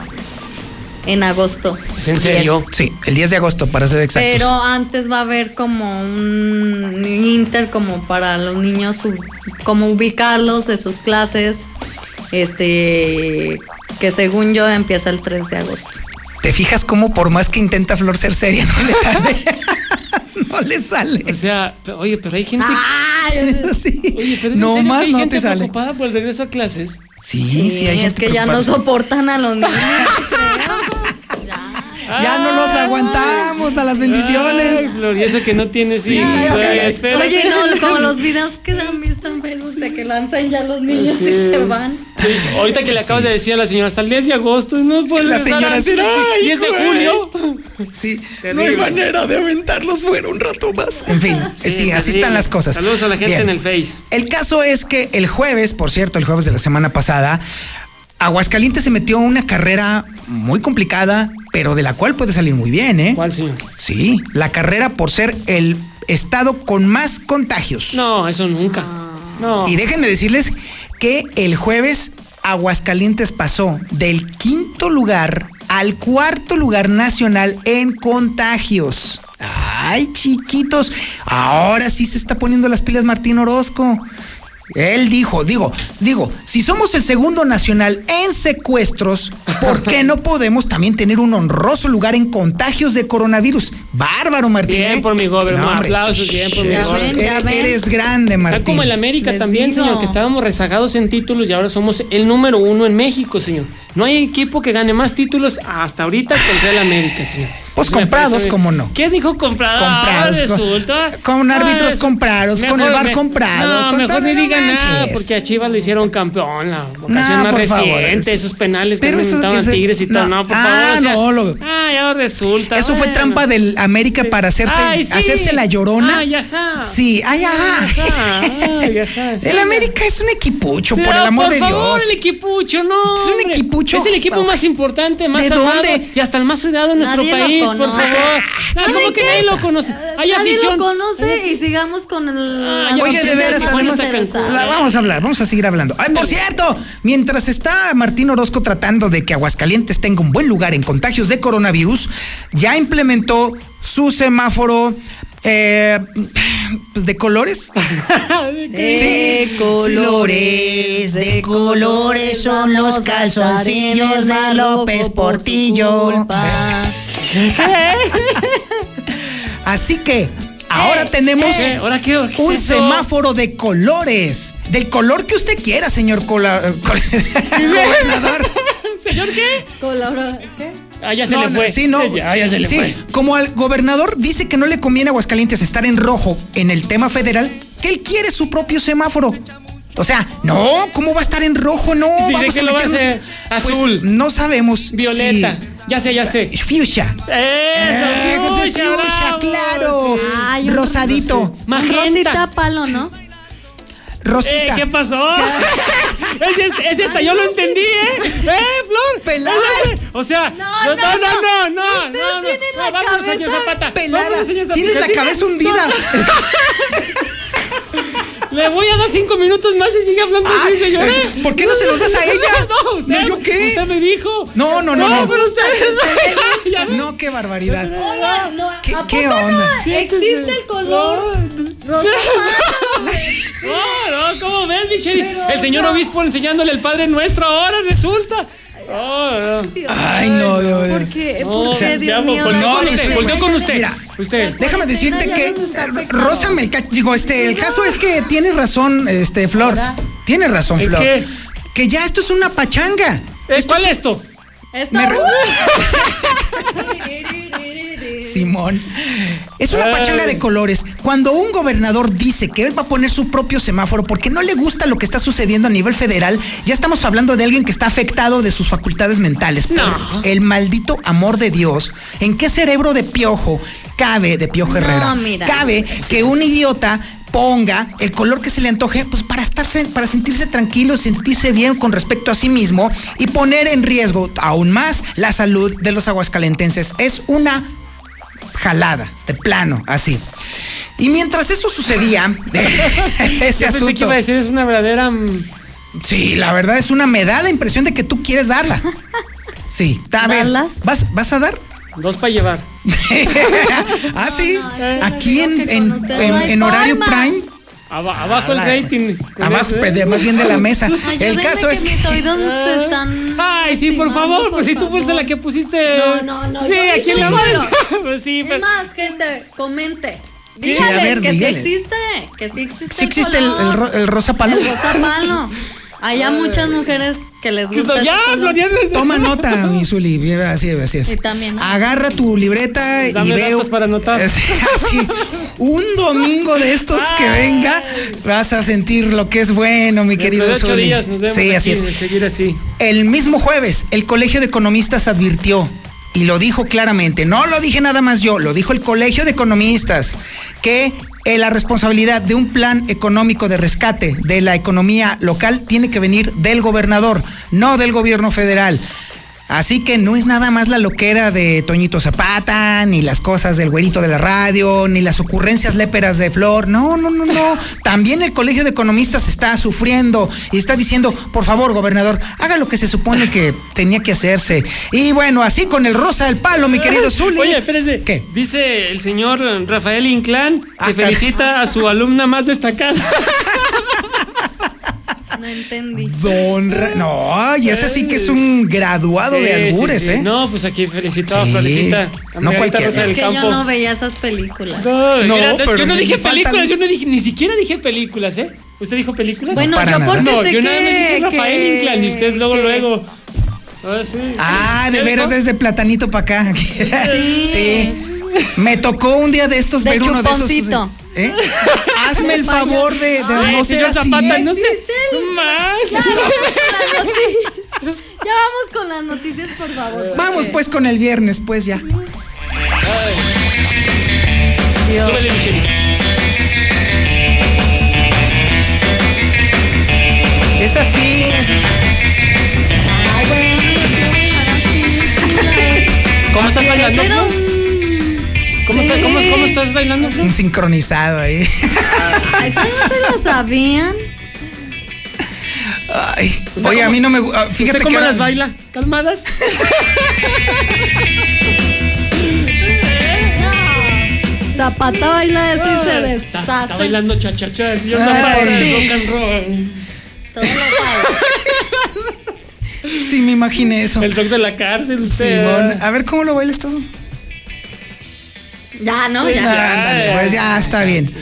en agosto. ¿Es en serio? Sí, el 10 de agosto, para ser exactos. Pero antes va a haber como un inter como para los niños, como ubicarlos de sus clases, este, que según yo empieza el 3 de agosto. ¿Te fijas cómo por más que intenta Flor ser seria, no le sale? no le sale. O sea, oye, pero hay gente. sí. Oye, pero es No serio que más hay no gente te sale. preocupada por el regreso a clases. Sí, Sí, sí, hay es gente que ya no preocupada. soportan a los niños. Ya no los aguantamos a las bendiciones. Ay, Flor, y eso que no tienes Sí, hijos. espérate. Oye, no, como los videos que han visto en Facebook de que lanzan ya los niños Sí. y se van. Sí, Ahorita que le acabas de decir a la señora, hasta el 10 de agosto, no puede La señora así, "Ay, 10 de güey". julio. Sí, no hay manera de aventarlos fuera un rato más. En fin, sí, Sí, así están las cosas. Saludos a la gente Bien. en el Face. El caso es que el jueves, por cierto, el jueves de la semana pasada, Aguascalientes se metió a una carrera muy complicada, pero de la cual puede salir muy bien, ¿eh? ¿Cuál, señor? Sí, la carrera por ser el estado con más contagios. No, eso nunca. No. Y déjenme decirles que el jueves Aguascalientes pasó del quinto lugar al cuarto lugar nacional en contagios. Ay, chiquitos, ahora sí se está poniendo las pilas Martín Orozco. Él dijo, digo, digo, si somos el segundo nacional en secuestros, ¿por qué no podemos también tener un honroso lugar en contagios de coronavirus? Bárbaro, Martín. Bien ¿eh? por mi gober, No, aplausos, bien por mi ya Eres, grande, Martín. Está como el América Les también, digo. señor, que estábamos rezagados en títulos y ahora somos el número uno en México, señor. No hay equipo que gane más títulos hasta ahorita que el Real América, señor. Pues comprados. ¿cómo no? ¿Qué dijo comprados? Comprados, Ahora con- resulta. con árbitros comprados, con el VAR me- comprado, No, con mejor ni no digan nada, porque a Chivas le hicieron campeón la ocasión No, más por favor, reciente, es- esos penales que pero eso- inventaban eso- Tigres y todo. no. No, por Ah, favor. no, lo- Ah, ya resulta. Eso fue trampa del América para hacerse, Ay, sí. hacerse la llorona. Ay, ajá. Sí, ay, ajá. Ajá, ay, ajá, sí. El América es un equipucho, por el amor por de favor, Dios. el equipucho, no. Es un hombre. Es el equipo más importante, más ¿De amado dónde? y hasta el más cuidado en nuestro Nadie lo país, por favor. ¿Saben ¿Cómo que nadie lo conoce? Hay Nadie afición. lo conoce y sigamos con el. Ah, Oye, de veras, interesante. La- vamos a hablar, vamos a seguir hablando. Ay, por cierto, mientras está Martín Orozco tratando de que Aguascalientes tenga un buen lugar en contagios de coronavirus, ya implementó su semáforo eh, pues de colores. De colores, de colores son los calzoncillos de López Portillo. Así que ahora tenemos ¿Qué? ¿Ahora qué? ¿Qué es un semáforo de colores. Del color que usted quiera, señor cola- col- gobernador. ¿Señor qué? Colabora- ¿Qué? Ah, ya se No, le fue. no, sí, no. Ya, ya se le Sí, fue. como al gobernador dice que no le conviene a Aguascalientes estar en rojo en el tema federal, que él quiere su propio semáforo. O sea, no, ¿cómo va a estar en rojo? No, ¿Y de vamos a lo va a meternos- hacer? Pues, Azul. no sabemos. Violeta. Ya sé, ya sé. si- Fuchsia. Eso, Eh, fuchsia, fuchsia, claro. Ay, un- Rosadito. Magenta. Rosita palo, ¿no? Rosita. Eh, ¿Qué pasó? ese, ese hasta yo lo entendí, ¿eh? ¿Eh, Flor? Pelada. O sea, No, no, no, no, no, no. no. Usted no, no. tiene No, la señor cabeza Zapata. Pelada. Señor Zapata. Tienes la cabeza hundida. Le voy a dar cinco minutos más y sigue hablando así, señor. eh, ¿por qué no se los das a ella? No, usted. No, ¿yo qué? Usted me dijo. No, no, no, no. pero usted. Ya ves. No, qué barbaridad. Oigan, no, ¿Qué- ¿a qué poco no onda? existe el color rosa? No, no, ¿cómo ves, mi sheriff? Pero, El señor no. obispo enseñándole el Padre Nuestro ahora resulta. Oh, no. Ay, no, no, no. ¿Por qué? No, ¿Por qué, Dios mío? volteó no, con no, usted, no, volteó no, con usted. Mira, Usted. Déjame decirte que. Rosa me digo, este, el caso es que tienes razón, este, Flor. Tienes razón, ¿En Flor. qué? Que ya esto es una pachanga. Eh, ¿Cuál es esto? Esto- Me re- Simón. Es una pachanga de colores. Cuando un gobernador dice que él va a poner su propio semáforo porque no le gusta lo que está sucediendo a nivel federal, ya estamos hablando de alguien que está afectado de sus facultades mentales. Por el maldito amor de Dios. ¿En qué cerebro de piojo cabe, de piojo No, Herrera? mira. Cabe que un idiota ponga el color que se le antoje, pues para estarse, para sentirse tranquilo, sentirse bien con respecto a sí mismo y poner en riesgo aún más la salud de los aguascalentenses. Es una jalada, de plano, así. Y mientras eso sucedía, ese Yo pensé que asunto. iba a decir es una verdadera. mm, Sí, la verdad es una, me da la impresión de que tú quieres darla. Sí. A. ¿vas, ¿vas a dar? Dos para llevar. ah, sí. Aquí en, en, en- horario prime. Aba- abajo Ah, el rating. Abajo, eso, ¿eh? de- más bien de la mesa. Ayúdenme El caso que es que. mis oídos se están. Ay, sí, por favor, pues si tú fuiste la que pusiste. No, no, no, Sí, aquí en la mesa. Pues sí, Es pero. más, gente, comente. Sí, Dígales a ver, que dígale. sí existe, que sí existe. Sí existe el, color. el ro- el rosa palo. El rosa palo. Hay a muchas mujeres que les gusta. Ya, ese color. Floriana. Toma nota, mi Zuli. mira, Así, así es. Y también. ¿no? Agarra tu libreta y Dame veo. datos para anotar. Así, así, un domingo de estos que venga, vas a sentir lo que es bueno, mi Dentro querido de ocho días nos vemos Sí, así es. seguir así. El mismo jueves, el Colegio de Economistas advirtió, y lo dijo claramente, no lo dije nada más yo, lo dijo el Colegio de Economistas, que eh, la responsabilidad de un plan económico de rescate de la economía local tiene que venir del gobernador, no del gobierno federal. Así que no es nada más la loquera de Toñito Zapata, ni las cosas del güerito de la radio, ni las ocurrencias léperas de Flor. No, no, no, no. También el Colegio de Economistas está sufriendo y está diciendo, por favor, gobernador, haga lo que se supone que tenía que hacerse. Y bueno, así con el rosa del palo, mi querido Zuli. Oye, espérese. ¿Qué? Dice el señor Rafael Inclán que Ah, felicita a su alumna más destacada. No entendí. Don Ra- No, y ese sí que es un graduado Sí, de albures, sí. ¿eh? No, pues aquí felicito a. Florecita. a No cualquiera. Rosa del Es que Campo. yo no veía esas películas. No, No, mira, pero yo no dije faltan- películas, yo no dije, ni siquiera dije películas, ¿eh? ¿Usted dijo películas? Bueno, para yo nada. porque no, sé yo que, nada más dije Rafael que- Inclán y usted luego, que- luego. Ah, sí. Ah, de ¿Ya veras desde platanito para acá. Sí. sí. Me tocó un día de estos De ver uno de esos. ¿Eh? Hazme el favor de, de Ay, no ser señor así. Zapata, no sé. ¿Existe? No más. Ya vamos con las noticias. Ya vamos con las noticias, por favor. Vamos pues con el viernes, pues ya. Dios. Es así. ¿Cómo estás bailando? ¿Cómo, está- sí. cómo, cómo estás bailando, Flo? Un sincronizado ahí. Eso no se lo sabían. Ay. O sea, Oye, a ¿cómo- mí no me gu- ah, Fíjate ¿Usted cómo que las baila? ¿Calmadas? Zapata baila eso y se Está, está deshace. bailando cha-cha-cha, el señor. Zapata rock and roll. Todo lo. Sí, me imaginé eso. El rock de la cárcel, usted. Simón, a ver cómo lo bailas tú. Ya, ¿no? Ya. ya. Ándale, pues ya está bien.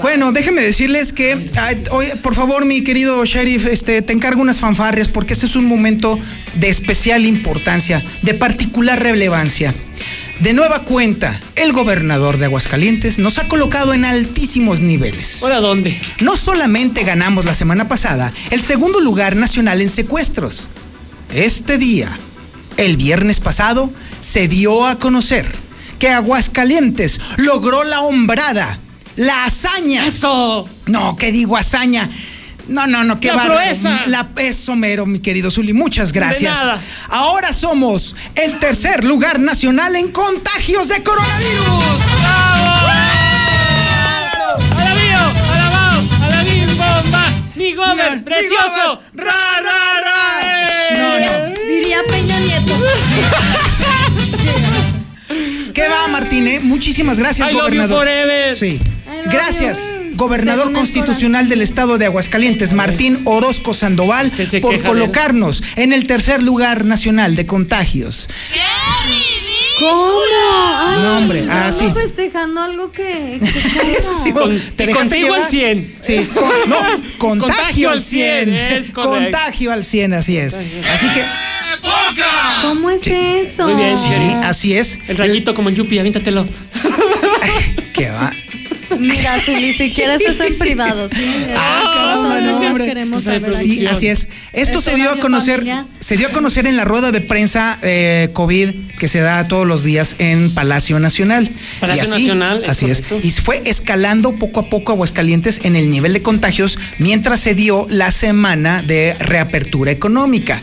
Bueno, déjeme decirles que, ay, oye, por favor, mi querido sheriff, este, te encargo unas fanfarrias porque este es un momento de especial importancia, de particular relevancia. De nueva cuenta, el gobernador de Aguascalientes nos ha colocado en altísimos niveles. ¿Ahora dónde? No solamente ganamos la semana pasada el segundo lugar nacional en secuestros. Este día, el viernes pasado, se dio a conocer que Aguascalientes logró la hombrada, la hazaña. ¡Eso! No, ¿qué digo hazaña? No, no, no, qué La proeza. La eso mero, mi querido Zuli. Muchas gracias. nada. Ahora somos el tercer lugar nacional en contagios de coronavirus. ¡Alabío! ¡Alabao! ¡Alabín bomba! ¡Mi No, mi ¡Precioso! gober. ¡Ra, ra, ra! ¡Eh! No, no. Diría Peña Nieto. ¿Qué Martín? eh? Muchísimas gracias, I love you gobernador. forever. Sí. I love Gracias, you. gobernador constitucional del estado de Aguascalientes, Martín Orozco Sandoval, por colocarnos en el tercer lugar nacional de contagios. ¿Cómo? Ay, No, hombre, ah, ando sí. festejando algo que. que Sí. Con- ¿Te contigo al 100. Sí, con- no, contagio, Contagio al al 100, 100. es correcto. Contagio al 100, así es. Así que, ¿Cómo es eso? Muy bien, sí, así es. El rayito como en Yupi, aviéntatelo. Que va. Mira, si quieres eso en privado, Ah, no, no hombre. queremos saber Sí, así es. Esto Es se dio a conocer, se dio a conocer en la rueda de prensa eh, COVID que se da todos los días en Palacio Nacional. Palacio Y así- Nacional, es así es. Y fue escalando poco a poco Aguascalientes en el nivel de contagios mientras se dio la semana de reapertura económica.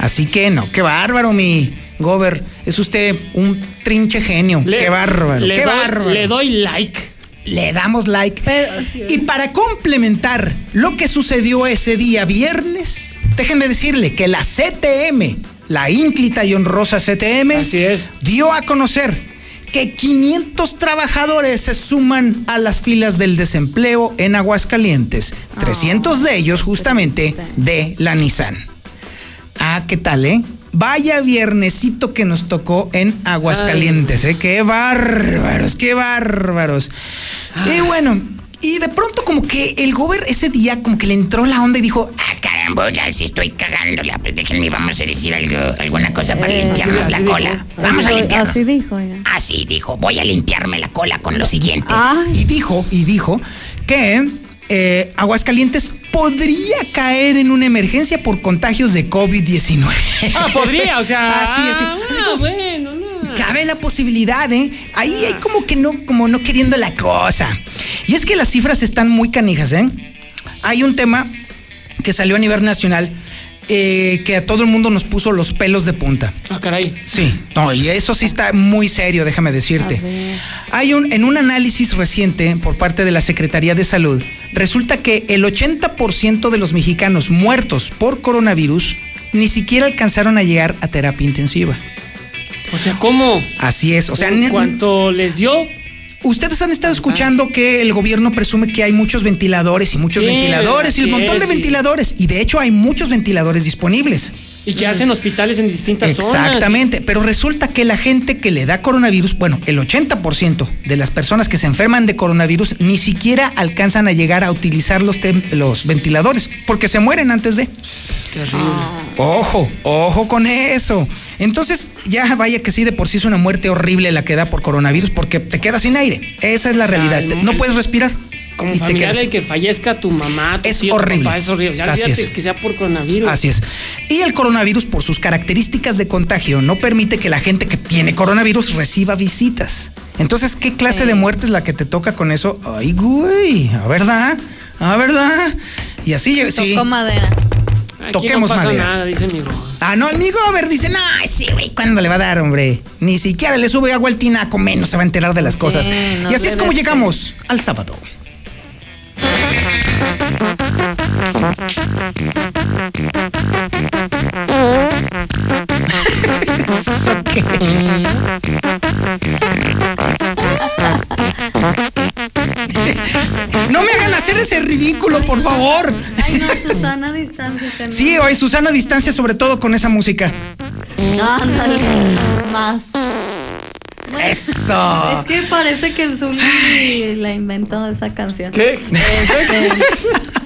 Así que no, qué bárbaro, mi gober. Es usted un trinche genio. Le- qué bárbaro, Le qué doy, bárbaro. Le doy like. Le damos like. Pero, Y para complementar lo que sucedió ese día viernes, déjenme decirle que la CTM, la ínclita y honrosa CTM, dio a conocer que 500 trabajadores se suman a las filas del desempleo en Aguascalientes, 300 de ellos justamente de la Nissan. Ah, ¿qué tal, eh? Vaya viernesito que nos tocó en Aguascalientes, ¿eh? Qué bárbaros, qué bárbaros. Y bueno, y de pronto como que el gober ese día como que le entró la onda y dijo, ah, caramba, ya si estoy cagándola, pues déjenme, vamos a decir algo, alguna cosa para Eh, limpiarnos así- la así cola. dijo. Vamos a limpiarnos. Así dijo ya. Así dijo, voy a limpiarme la cola con lo siguiente. Ay. Y dijo, y dijo que eh, Aguascalientes podría caer en una emergencia por contagios de COVID-19. Ah, podría, o sea. Así, así. ah, Así como- bueno, no. Cabe la posibilidad, ¿eh? Ahí hay como que no, como no queriendo la cosa. Y es que las cifras están muy canijas, ¿eh? Hay un tema que salió a nivel nacional eh, que a todo el mundo nos puso los pelos de punta. Ah, caray. Sí, no, y eso sí está muy serio, déjame decirte. Hay un, en un análisis reciente por parte de la Secretaría de Salud, resulta que el 80% de los mexicanos muertos por coronavirus ni siquiera alcanzaron a llegar a terapia intensiva. O sea, ¿cómo? Así es, o sea, en cuanto les dio. Ustedes han estado escuchando que el gobierno presume que hay muchos ventiladores y muchos Sí, ventiladores y el montón de sí. ventiladores. Y de hecho hay muchos ventiladores disponibles. Y que hacen hospitales en distintas zonas. Exactamente, pero resulta que la gente que le da coronavirus, bueno, el 80% de las personas que se enferman de coronavirus ni siquiera alcanzan a llegar a utilizar los, los ventiladores porque se mueren antes de. Ojo, ojo con eso. Entonces, ya vaya que sí, de por sí es una muerte horrible la que da por coronavirus porque te quedas sin aire. Esa es la realidad. No puedes respirar. Como y familiar quedas- el que fallezca tu mamá, tu Es tío, tu horrible. papá, es horrible. Ya Así es. que sea por coronavirus. Así es. Y el coronavirus, por sus características de contagio, no permite que la gente que tiene coronavirus reciba visitas. Entonces, ¿qué clase de muerte es la que te toca con eso? Ay, güey, ¿a verdad? ¿A verdad? Y así llega. Sí. Tocó madera. Aquí toquemos no pasa madera. nada, dice mi Ah, no, el mi gober dice, no, sí, güey, ¿cuándo le va a dar, hombre? Ni siquiera le sube agua al tinaco, menos se va a enterar de las cosas. no y así es como des llegamos al sábado. No me hagan hacer ese ridículo, por favor. Ay, no, Susana a distancia también. Sí, hoy Susana a distancia, sobre todo con esa música. Ándale, más. Eso. Es que parece que el Zuli la inventó esa canción. ¿Qué? Este,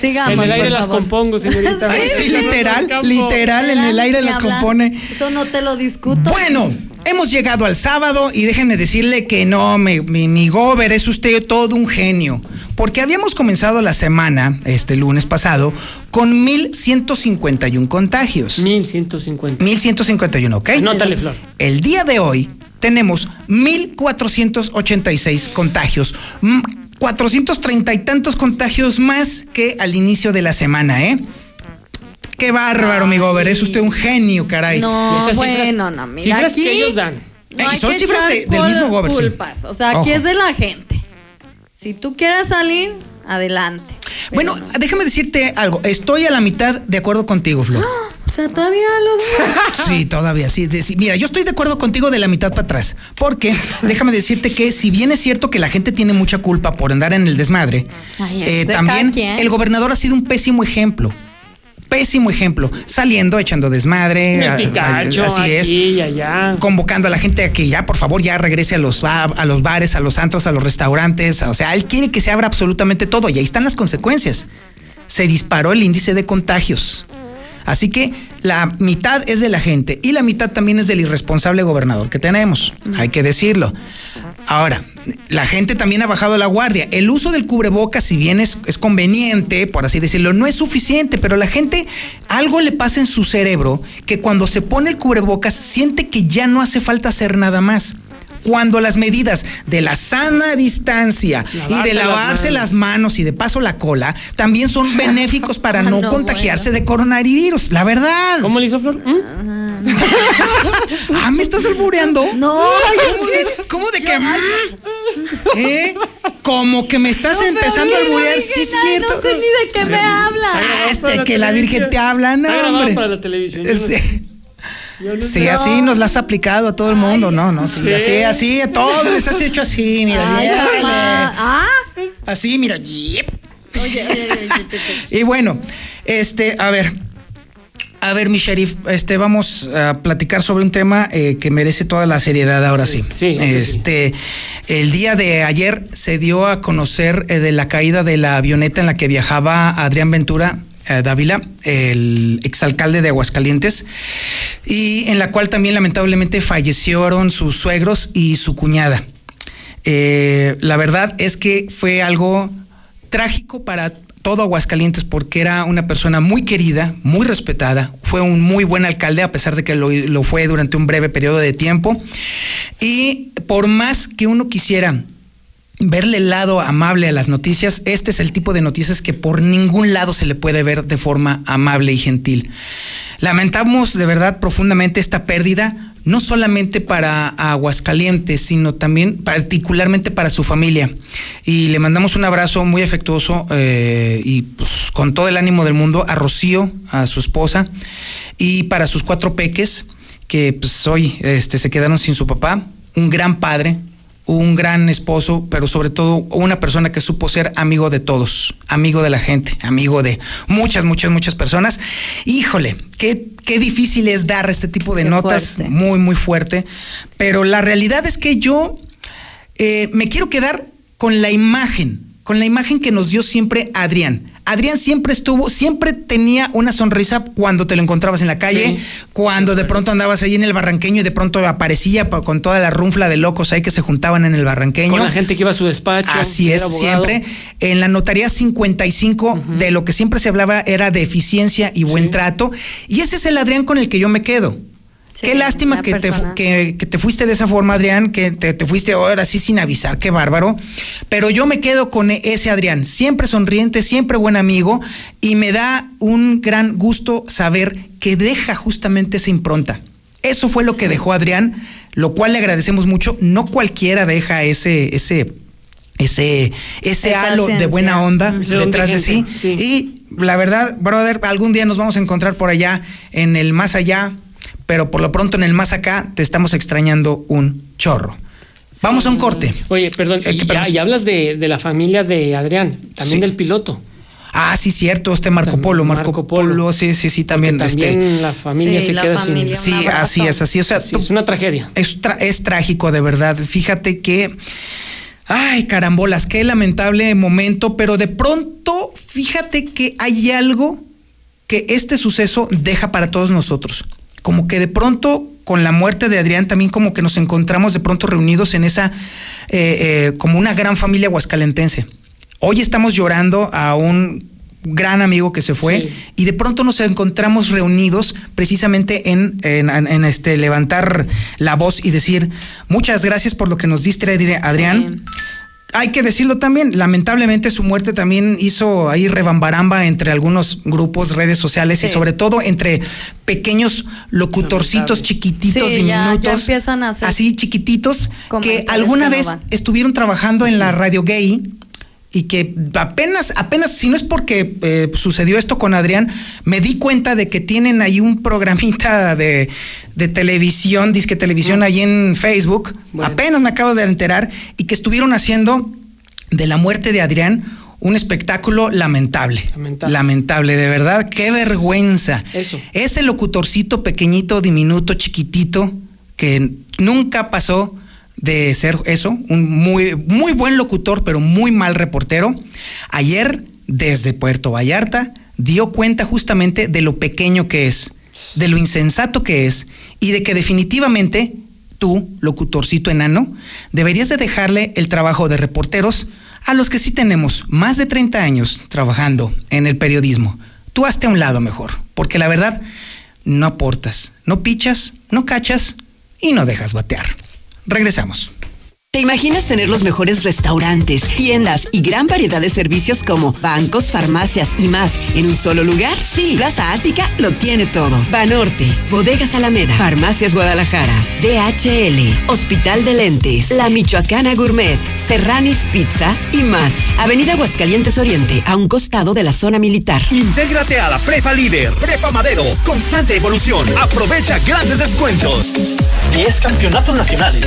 sigamos. En el aire las favor. compongo, señorita. Sí, literal, literal, en el aire las compone. Eso no te lo discuto. Bueno, hemos llegado al sábado y déjenme decirle que no, mi, mi, mi gober es usted todo un genio. Porque habíamos comenzado la semana, este lunes pasado, con 1151 contagios. 1150. 1151, ¿ok? Nótale, Flor. El día de hoy tenemos 1486 contagios. Mm, 430 y tantos contagios más que al inicio de la semana, ¿eh? Qué bárbaro, mi gober. Es usted un genio, caray. No, cifras- bueno, no, mira. cifras aquí que ellos dan. No Eh, hay son que cifras de- del mismo Gober, sí. culpas. O sea, aquí Ojo. es de la gente. Si tú quieres salir, adelante. Bueno, déjame decirte algo. Estoy a la mitad de acuerdo contigo, Flor. O sea, todavía lo dudas. Sí, todavía, sí, de- sí. Mira, yo estoy de acuerdo contigo de la mitad para atrás. Porque déjame decirte que si bien es cierto que la gente tiene mucha culpa por andar en el desmadre, Ay, eh, es de también el gobernador ha sido un pésimo ejemplo. Pésimo ejemplo. Saliendo, echando desmadre. A- a- así es. y allá. Convocando a la gente a que ya, por favor, ya regrese a los, ba- a los bares, a los antros, a los restaurantes. O sea, él quiere que se abra absolutamente todo y ahí están las consecuencias. Se disparó el índice de contagios. Así que la mitad es de la gente y la mitad también es del irresponsable gobernador que tenemos. Hay que decirlo. Ahora, la gente también ha bajado la guardia. El uso del cubrebocas, si bien es, es conveniente, por así decirlo, no es suficiente, pero la gente algo le pasa en su cerebro que cuando se pone el cubrebocas siente que ya no hace falta hacer nada más. Cuando las medidas de la sana distancia y de las lavarse manos. las manos y de paso la cola también son benéficos para no, No, contagiarse de coronavirus, la verdad. ¿Cómo le hizo Flor? ¿Mm? Ah, ¿me estás albureando? No. ¿Cómo de, cómo de que? mm? ¿Eh? Como que me estás No, empezando a alburear, sí cierto. No sé ni de qué me habla. grabado Este, que la Virgen te habla, no, hombre. para la televisión. yo no. Sí. Sí, así nos la has aplicado a todo el mundo, no, no, sí, Sí. así, así, a todos les has hecho así, mira, Ay. Ah. así, mira. Oye, oye, oye. Y bueno, este, a ver, a ver, mi sheriff, este, vamos a platicar sobre un tema eh, que merece toda la seriedad ahora sí. Sí, sí. este, el día de ayer se dio a conocer eh, de la caída de la avioneta en la que viajaba Adrián Ventura. Eh, Dávila, el exalcalde de Aguascalientes, y en la cual también lamentablemente fallecieron sus suegros y su cuñada. Eh, la verdad es que fue algo trágico para todo Aguascalientes porque era una persona muy querida, muy respetada, fue un muy buen alcalde a pesar de que lo, lo fue durante un breve periodo de tiempo. Y por más que uno quisiera verle el lado amable a las noticias, este es el tipo de noticias que por ningún lado se le puede ver de forma amable y gentil. Lamentamos de verdad profundamente esta pérdida, no solamente para Aguascalientes, sino también particularmente para su familia. Y le mandamos un abrazo muy afectuoso eh, y pues, con todo el ánimo del mundo a Rocío, a su esposa, y para sus cuatro peques, que pues, hoy este, se quedaron sin su papá, un gran padre, un gran esposo, pero sobre todo una persona que supo ser amigo de todos, amigo de la gente, amigo de muchas, muchas, muchas personas. Híjole, qué, qué difícil es dar este tipo de Qué notas, fuerte. muy, muy fuerte. Pero la realidad es que yo eh, me quiero quedar con la imagen, con la imagen que nos dio siempre Adrián. Adrián siempre estuvo, siempre tenía una sonrisa cuando te lo encontrabas en la calle, Sí. cuando de pronto andabas ahí en el barranqueño y de pronto aparecía pa- con toda la runfla de locos ahí que se juntaban en el barranqueño. Con la gente que iba a su despacho. Así es, abogado. siempre. En la notaría 55, de lo que siempre se hablaba era de eficiencia y buen Sí. trato. Y ese es el Adrián con el que yo me quedo. Sí, qué lástima que te, que, que te fuiste de esa forma, Adrián, que te, te fuiste ahora sí sin avisar, qué bárbaro. Pero yo me quedo con ese Adrián, siempre sonriente, siempre buen amigo, y me da un gran gusto saber que deja justamente esa impronta. Eso fue lo que dejó Adrián, lo cual le agradecemos mucho. No cualquiera deja ese, ese, ese, ese Esa halo de buena onda detrás de sí. sí. Y la verdad, brother, algún día nos vamos a encontrar por allá, en el más allá, pero por lo pronto en el más acá te estamos extrañando un chorro. Vamos a un corte. Oye, perdón, Eh, y, ¿qué ya- y hablas de, de la familia de Adrián, también Sí. del piloto. Ah, sí, cierto, este Marco También Polo, Marco, Marco Polo. Polo. sí, sí, sí, también. Porque también este, la familia Sí, se la queda familia. sin. sí, así es, así. O sea, tú- es una tragedia. es, tra- es trágico, de verdad. Fíjate que. Ay, carambolas, qué lamentable momento, pero de pronto, fíjate que hay algo que este suceso deja para todos nosotros. Como que de pronto, con la muerte de Adrián, también como que nos encontramos de pronto reunidos en esa, eh, eh, como una gran familia huascalentense. Hoy estamos llorando a un gran amigo que se fue Sí. y de pronto nos encontramos reunidos precisamente en, en- en este levantar la voz y decir muchas gracias por lo que nos diste Adri- Adrián. Hay que decirlo también, lamentablemente su muerte también hizo ahí rebambaramba entre algunos grupos, redes sociales y sobre todo entre pequeños locutorcitos chiquititos, Sí, ya- ya diminutos, empiezan a hacer así chiquititos, que alguna que no vez van. estuvieron trabajando en la radio gay y que apenas, apenas, si no es porque eh, sucedió esto con Adrián, me di cuenta de que tienen ahí un programita de, de televisión, disque televisión ahí en Facebook, Bueno. apenas me acabo de enterar, y que estuvieron haciendo de la muerte de Adrián un espectáculo lamentable. Lamentable. Lamentable, de verdad, qué vergüenza. Eso. Ese locutorcito pequeñito, diminuto, chiquitito, que nunca pasó de ser eso, un muy, muy buen locutor, pero muy mal reportero. Ayer, desde Puerto Vallarta, dio cuenta justamente de lo pequeño que es, de lo insensato que es, y de que definitivamente tú, locutorcito enano, deberías de dejarle el trabajo de reporteros a los que sí tenemos más de 30 años trabajando en el periodismo. Tú hazte a un lado mejor, porque la verdad, no aportas, no pichas, no cachas y no dejas batear. Regresamos. Te ¿Te imaginas tener los mejores restaurantes, tiendas y gran variedad de servicios como bancos, farmacias y más en un solo lugar? Sí, Plaza Ática lo tiene todo. Banorte, Bodegas Alameda, Farmacias Guadalajara, DHL, Hospital de Lentes, La Michoacana Gourmet, Serranis Pizza y más. Avenida Aguascalientes Oriente, a un costado de la zona militar. Intégrate a la Prepa Líder, Prepa Madero, constante evolución. Aprovecha grandes descuentos. 10 campeonatos nacionales.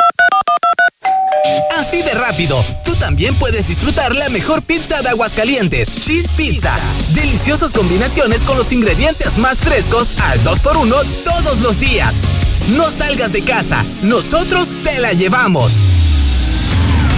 Así de rápido, tú también puedes disfrutar la mejor pizza de Aguascalientes, Cheese Pizza. Deliciosas combinaciones con los ingredientes más frescos al 2x1 todos los días. No salgas de casa, nosotros te la llevamos.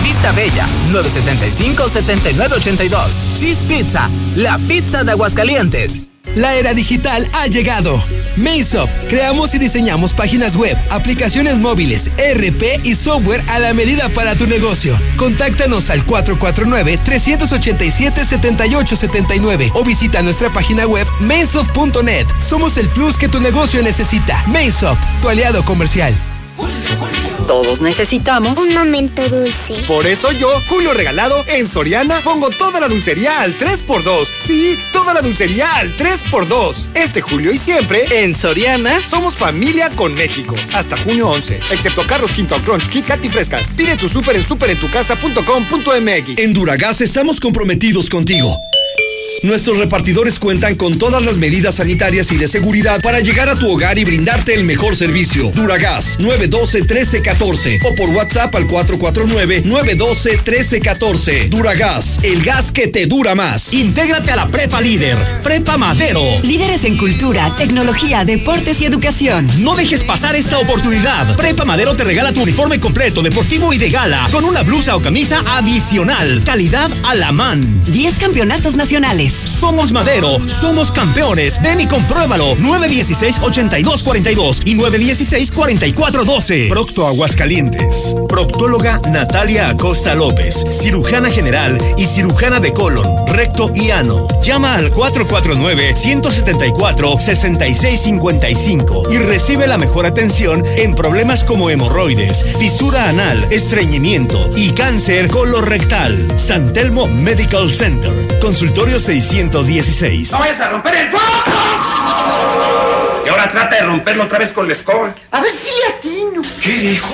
Vista Bella, 975-7982. Cheese Pizza, la pizza de Aguascalientes. La era digital ha llegado. Maysop, creamos y diseñamos páginas web, aplicaciones móviles, ERP y software a la medida para tu negocio. Contáctanos al 449-387-7879 o visita nuestra página web mainsoft.net. Somos el plus que tu negocio necesita. Mainsoft, tu aliado comercial. Todos necesitamos un momento dulce. Por eso yo, Julio Regalado, en Soriana, pongo toda la dulcería al 3x2. Sí, toda la dulcería al 3x2. Este julio y siempre, en Soriana, somos familia con México. Hasta junio 11. Excepto carros Quinto Crunch, Kit Kat y frescas. Pide tu súper en superentucasa.com.mx. En Duragas estamos comprometidos contigo. Nuestros repartidores cuentan con todas las medidas sanitarias y de seguridad para llegar a tu hogar y brindarte el mejor servicio. Duragas 912-1314 o por WhatsApp al 449-912-1314. Duragas, el gas que te dura más. Intégrate a la Prepa Líder, Prepa Madero. Líderes en cultura, tecnología, deportes y educación. No dejes pasar esta oportunidad. Prepa Madero te regala tu uniforme completo, deportivo y de gala, con una blusa o camisa adicional. Calidad a la man. 10 campeonatos nacionales. Somos Madero, somos campeones. Ven y compruébalo. 916-8242 y 916-4412. Procto Aguascalientes. Proctóloga Natalia Acosta López. Cirujana general y cirujana de colon, recto y ano. Llama al 449-174-6655 y recibe la mejor atención en problemas como hemorroides, fisura anal, estreñimiento y cáncer colorectal. San Telmo Medical Center. Consultorio 616. ¡No vayas a romper el foco! Y ahora trata de romperlo otra vez con la escoba. A ver si le atino. ¿Qué dijo?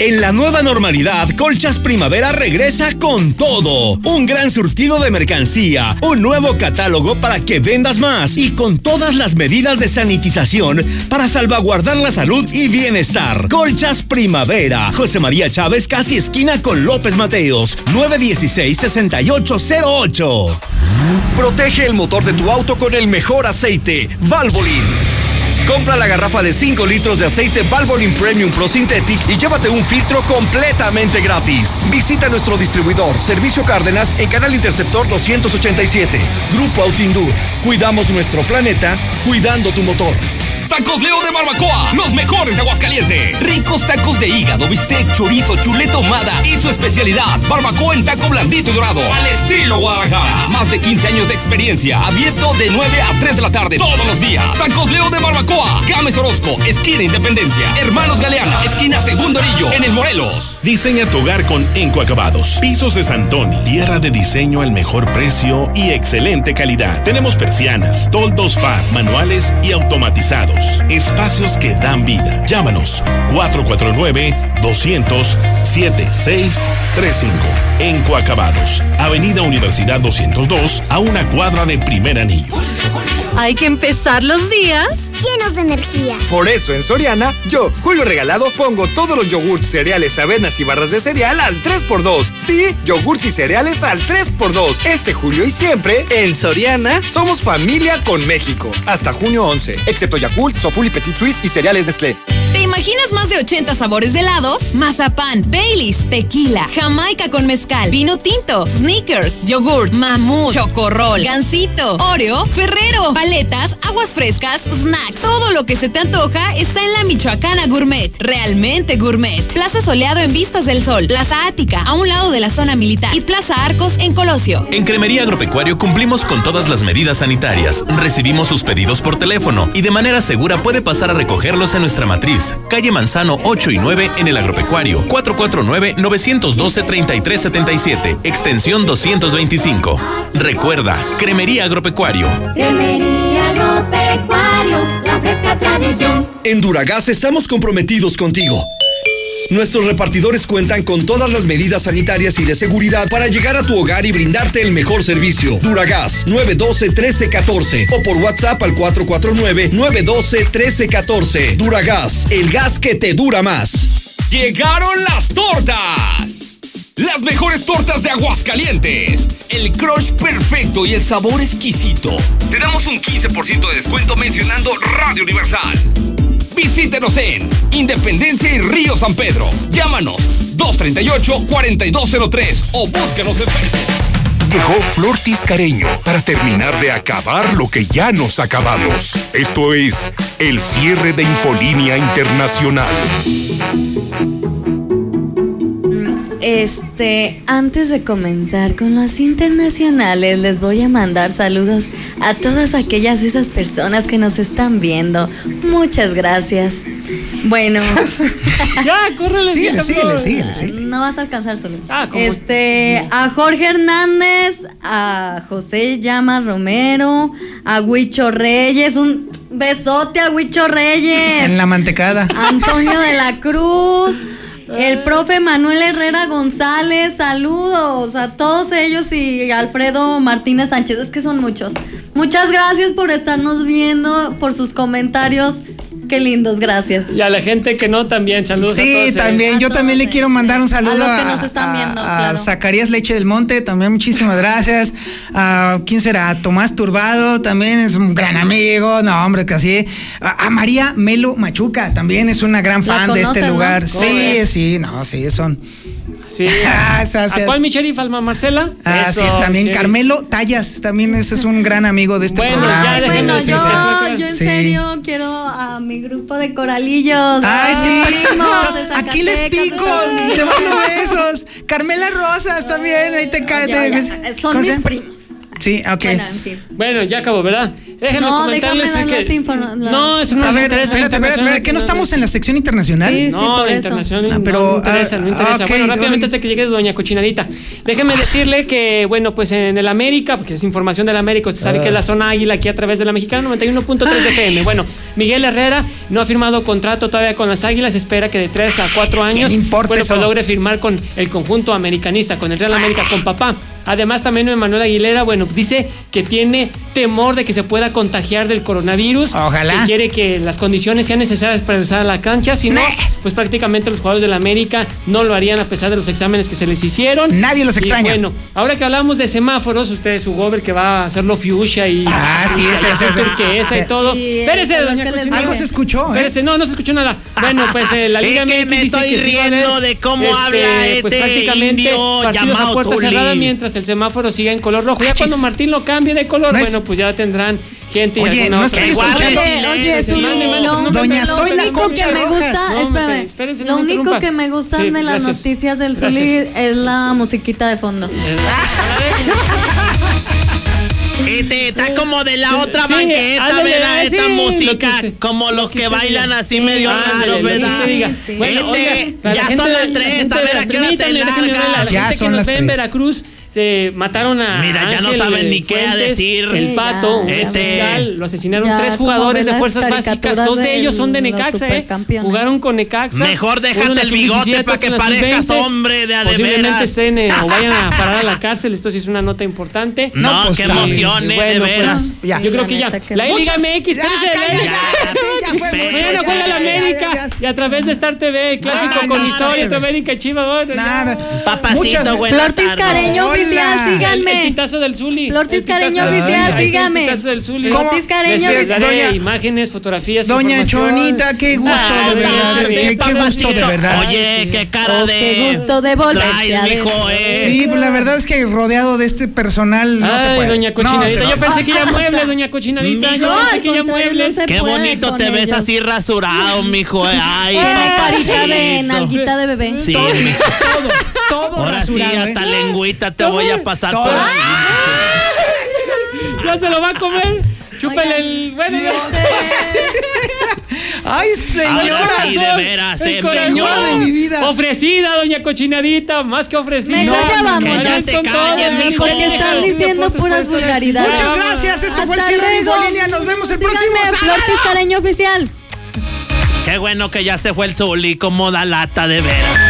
En la nueva normalidad, Colchas Primavera regresa con todo. Un gran surtido de mercancía, un nuevo catálogo para que vendas más y con todas las medidas de sanitización para salvaguardar la salud y bienestar. Colchas Primavera, José María Chávez, casi esquina con López Mateos, 916-6808. Protege el motor de tu auto con el mejor aceite, Valvoline. Compra la garrafa de 5 litros de aceite Valvoline Premium Pro Synthetic y llévate un filtro completamente gratis. Visita nuestro distribuidor, Servicio Cárdenas, en Canal Interceptor 287. Grupo Autindur. Cuidamos nuestro planeta, cuidando tu motor. Tacos Leo de Barbacoa, los mejores de Aguascalientes. Ricos tacos de hígado, bistec, chorizo, chuleta ahumada y su especialidad, barbacoa en taco blandito y dorado, al estilo Guadalajara. Más de 15 años de experiencia, abierto de 9 a 3 de la tarde todos los días. Tacos Leo de Barbacoa, Gámez Orozco, esquina Independencia. Hermanos Galeana, esquina Segundo Orillo, en el Morelos. Diseña tu hogar con Enco Acabados. Pisos de Santoni. Tierra de diseño al mejor precio y excelente calidad. Tenemos persianas, toldos FAR, manuales y automatizados. Espacios que dan vida. Llámanos 449-200-7635. Enco Acabados. Avenida Universidad 202 a una cuadra de primer anillo. Hay que empezar los días llenos de energía. Por eso en Soriana, yo, Julio Regalado, pongo todos los yogurts, cereales, avenas y barras de cereal al 3x2. Sí, yogurts y cereales al 3x2. Este julio y siempre, en Soriana, somos familia con México. Hasta junio 11, excepto Yakult, Soful y Petit Suisse y cereales Nestlé. ¿Te imaginas más de 80 sabores de helados? Mazapán, Baileys, tequila, Jamaica con mezcal, vino tinto, sneakers, yogurt, mamut, chocorrol, gansito, Oreo, Ferrero, paletas, aguas frescas, snacks. Todo lo que se te antoja está en la Michoacana Gourmet. Realmente gourmet. Plaza Soleado en Vistas del Sol, Plaza Ática, a un lado de la zona militar y Plaza Arcos en Colosio. En Cremería Agropecuario cumplimos con todas las medidas sanitarias. Recibimos sus pedidos por teléfono y de manera segura puede pasar a recogerlos en nuestra matriz. Calle Manzano 8 y 9 en el Agropecuario. 449-912-3377. Extensión 225. Recuerda, Cremería Agropecuario. Cremería Agropecuario, la fresca tradición. En Duragas estamos comprometidos contigo. Nuestros repartidores cuentan con todas las medidas sanitarias y de seguridad para llegar a tu hogar y brindarte el mejor servicio. Duragas 912-1314 o por WhatsApp al 449-912-1314. Duragas, el gas que te dura más. ¡Llegaron las tortas! Las mejores tortas de Aguascalientes. El crush perfecto y el sabor exquisito. Te damos un 15% de descuento mencionando Radio Universal. Visítenos en Independencia y Río San Pedro. Llámanos 238-4203 o búscanos en Facebook. Llegó Flor Tiscareño para terminar de acabar lo que ya nos acabamos. Esto es el cierre de Infolínea Internacional. Este, antes de comenzar con los internacionales, les voy a mandar saludos a todas aquellas esas personas que nos están viendo. Muchas gracias. Bueno. ya, córrele, síguele, síguele, síguele, síguele. No vas a alcanzar solo. Ah, ¿cómo? Este, a Jorge Hernández, a José Llamas Romero, a Huicho Reyes, un besote a Huicho Reyes. En la mantecada. Antonio de la Cruz. El profe Manuel Herrera González, saludos a todos ellos y Alfredo Martínez Sánchez, es que son muchos. Muchas gracias por estarnos viendo, por sus comentarios. Qué lindos, gracias. Y a la gente que no también, saludos a Sí, todos. eh. también. Yo también le quiero mandar un saludo A los que a, nos están viendo, a claro. Zacarías Leche del Monte, también muchísimas gracias. A, ¿Quién será? Tomás Turbado, también es un gran amigo. No, hombre, casi. A, a María Melo Machuca, también es una gran fan de este lugar. Sí, sí, no, sí, son. Sí. Ah, ¿A cuál mi sheriff, Alma Marcela? Así Eso, es, también sheriff. Carmelo Tallas, también ese es un gran amigo de este Bueno, programa. ya Sí, Bueno, sí, yo, sí. yo en Sí. serio quiero a mi grupo de coralillos. Ay, sí. primos Aquí les pico. Te mando besos. Carmela Rosas también. Ahí te cae. Son ¿cómo mis primos. Sí, ok. Bueno, en fin. Bueno, ya acabó, ¿verdad? Déjenme No, comentarles déjame dar que... las informa- las- No, eso no A nos ver, interesa. espérate, espérate, ¿que no estamos en la sección internacional? Sí, No, la internacional Ah, no- pero, no interesa, ah, no interesa. ok, bueno, rápidamente hasta que llegue doña Cochinadita. Déjeme decirle que, bueno, pues en el América, porque es información del América, usted sabe que es la zona águila aquí a través de la mexicana 91.3 FM. Bueno, Miguel Herrera no ha firmado contrato todavía con las águilas, espera que de 3 a 4 años, bueno, pues logre firmar con el conjunto americanista, con el Real América, con papá. Además, también Emanuel Aguilera, bueno, dice que tiene temor de que se pueda contagiar del coronavirus. Ojalá. Que quiere que las condiciones sean necesarias para regresar a la cancha. Si no, pues prácticamente los jugadores del América no lo harían a pesar de los exámenes que se les hicieron. Nadie los Y extraña. bueno, ahora que hablamos de semáforos, usted, su gober que va a hacerlo fuchsia y. Ah, sí, y ese, ese, ese. turquesa y todo. Y color doña. Algo se escuchó, ¿eh? Espérese, no, no se escuchó nada. Bueno, pues eh, la Liga Es que MX me dice estoy que haber, riendo de cómo este, habla pues este prácticamente indio partidos a puerta cerrada mientras el semáforo siga en color rojo. Ya Achis. cuando Martín lo cambie de color, No es- bueno, pues ya tendrán gente y Oye, alguna no estoy escuchando. Oye, oye, mande, lo, no Doña lo Soy la único Concha que me gusta, No, espérame, espérese, no lo me único que me gustan Sí, de las gracias. noticias del Gracias. Zuli es la musiquita de fondo. Este, está como de la otra Sí, banqueta, ándale, ¿verdad? sí, Esta lo que música, usted- como los que usted bailan así medio Ándale, raros, lo que ¿verdad? Bueno, Este, oiga, ya la gente son las la tres, a ver, ¿a qué hora te largas? Ya que son nos las ve en tres. Veracruz se mataron a Mira, ya no saben ni qué Fuentes, decir. El Sí, pato, ya, un ya. fiscal, lo asesinaron Ya, tres jugadores de fuerzas básicas, dos de ellos son de Necaxa, ¿eh? Jugaron con Necaxa. Mejor déjate el bigote sub-17, para que parezcas sub-20. hombre de a de Posiblemente veras. estén eh, o vayan a parar a la cárcel, esto sí es una nota importante. No, pues, qué sí. emoción, eh, de veras. pues, Ya. yo creo La que ya. que La no. Liga MX, Ya, juega la América y a través de Star TV, el clásico Ay, con no, historia no, entre América y Chivas. bueno. Nada. Papacito, Muchas- buena Flortis. Careño oficial, El, el síganme. pitazo del Zuli. Flortis Careño oficial, está el pitazo del Zuli. Flortis Careño Doña- imágenes, fotografías, Doña. Chonita, qué gusto, Ah, de verdad. Qué, gusto, de verdad. Oye, qué cara Oh, de. qué gusto de volverte Traes, a ver. mijo, eh. Sí, pues la verdad es que rodeado de este personal no se Ay, puede. doña Cochinadita. yo pensé que ya Ah, muebles, doña Cochinadita. Yo No, pensé que ya muebles. Qué bonito te ves ellos. así rasurado, mijo. eh. Ay, Tiene carita de nalguita de bebé. Sí, mijo. todo, todo Ahora sí, rasurado. hasta ¿eh? lengüita te voy a pasar Todo. por ahí. Ya se lo va a comer. Chúpele Oigan, el. Bueno, Ay, señora. Sí, de veras, eh, señora de mi vida. Ofrecida, doña Cochinadita. Más que ofrecida. Mejor ya vámonos. Que ya Vámonos te con calles, todo, mijo. ya Porque que están diciendo puras vulgaridades. Muchas gracias. Esto fue el cierre de. Infolínea. Nos vemos el Síganme, próximo sábado. Careño oficial. Qué bueno que ya se fue el Zuli, como da lata de veras.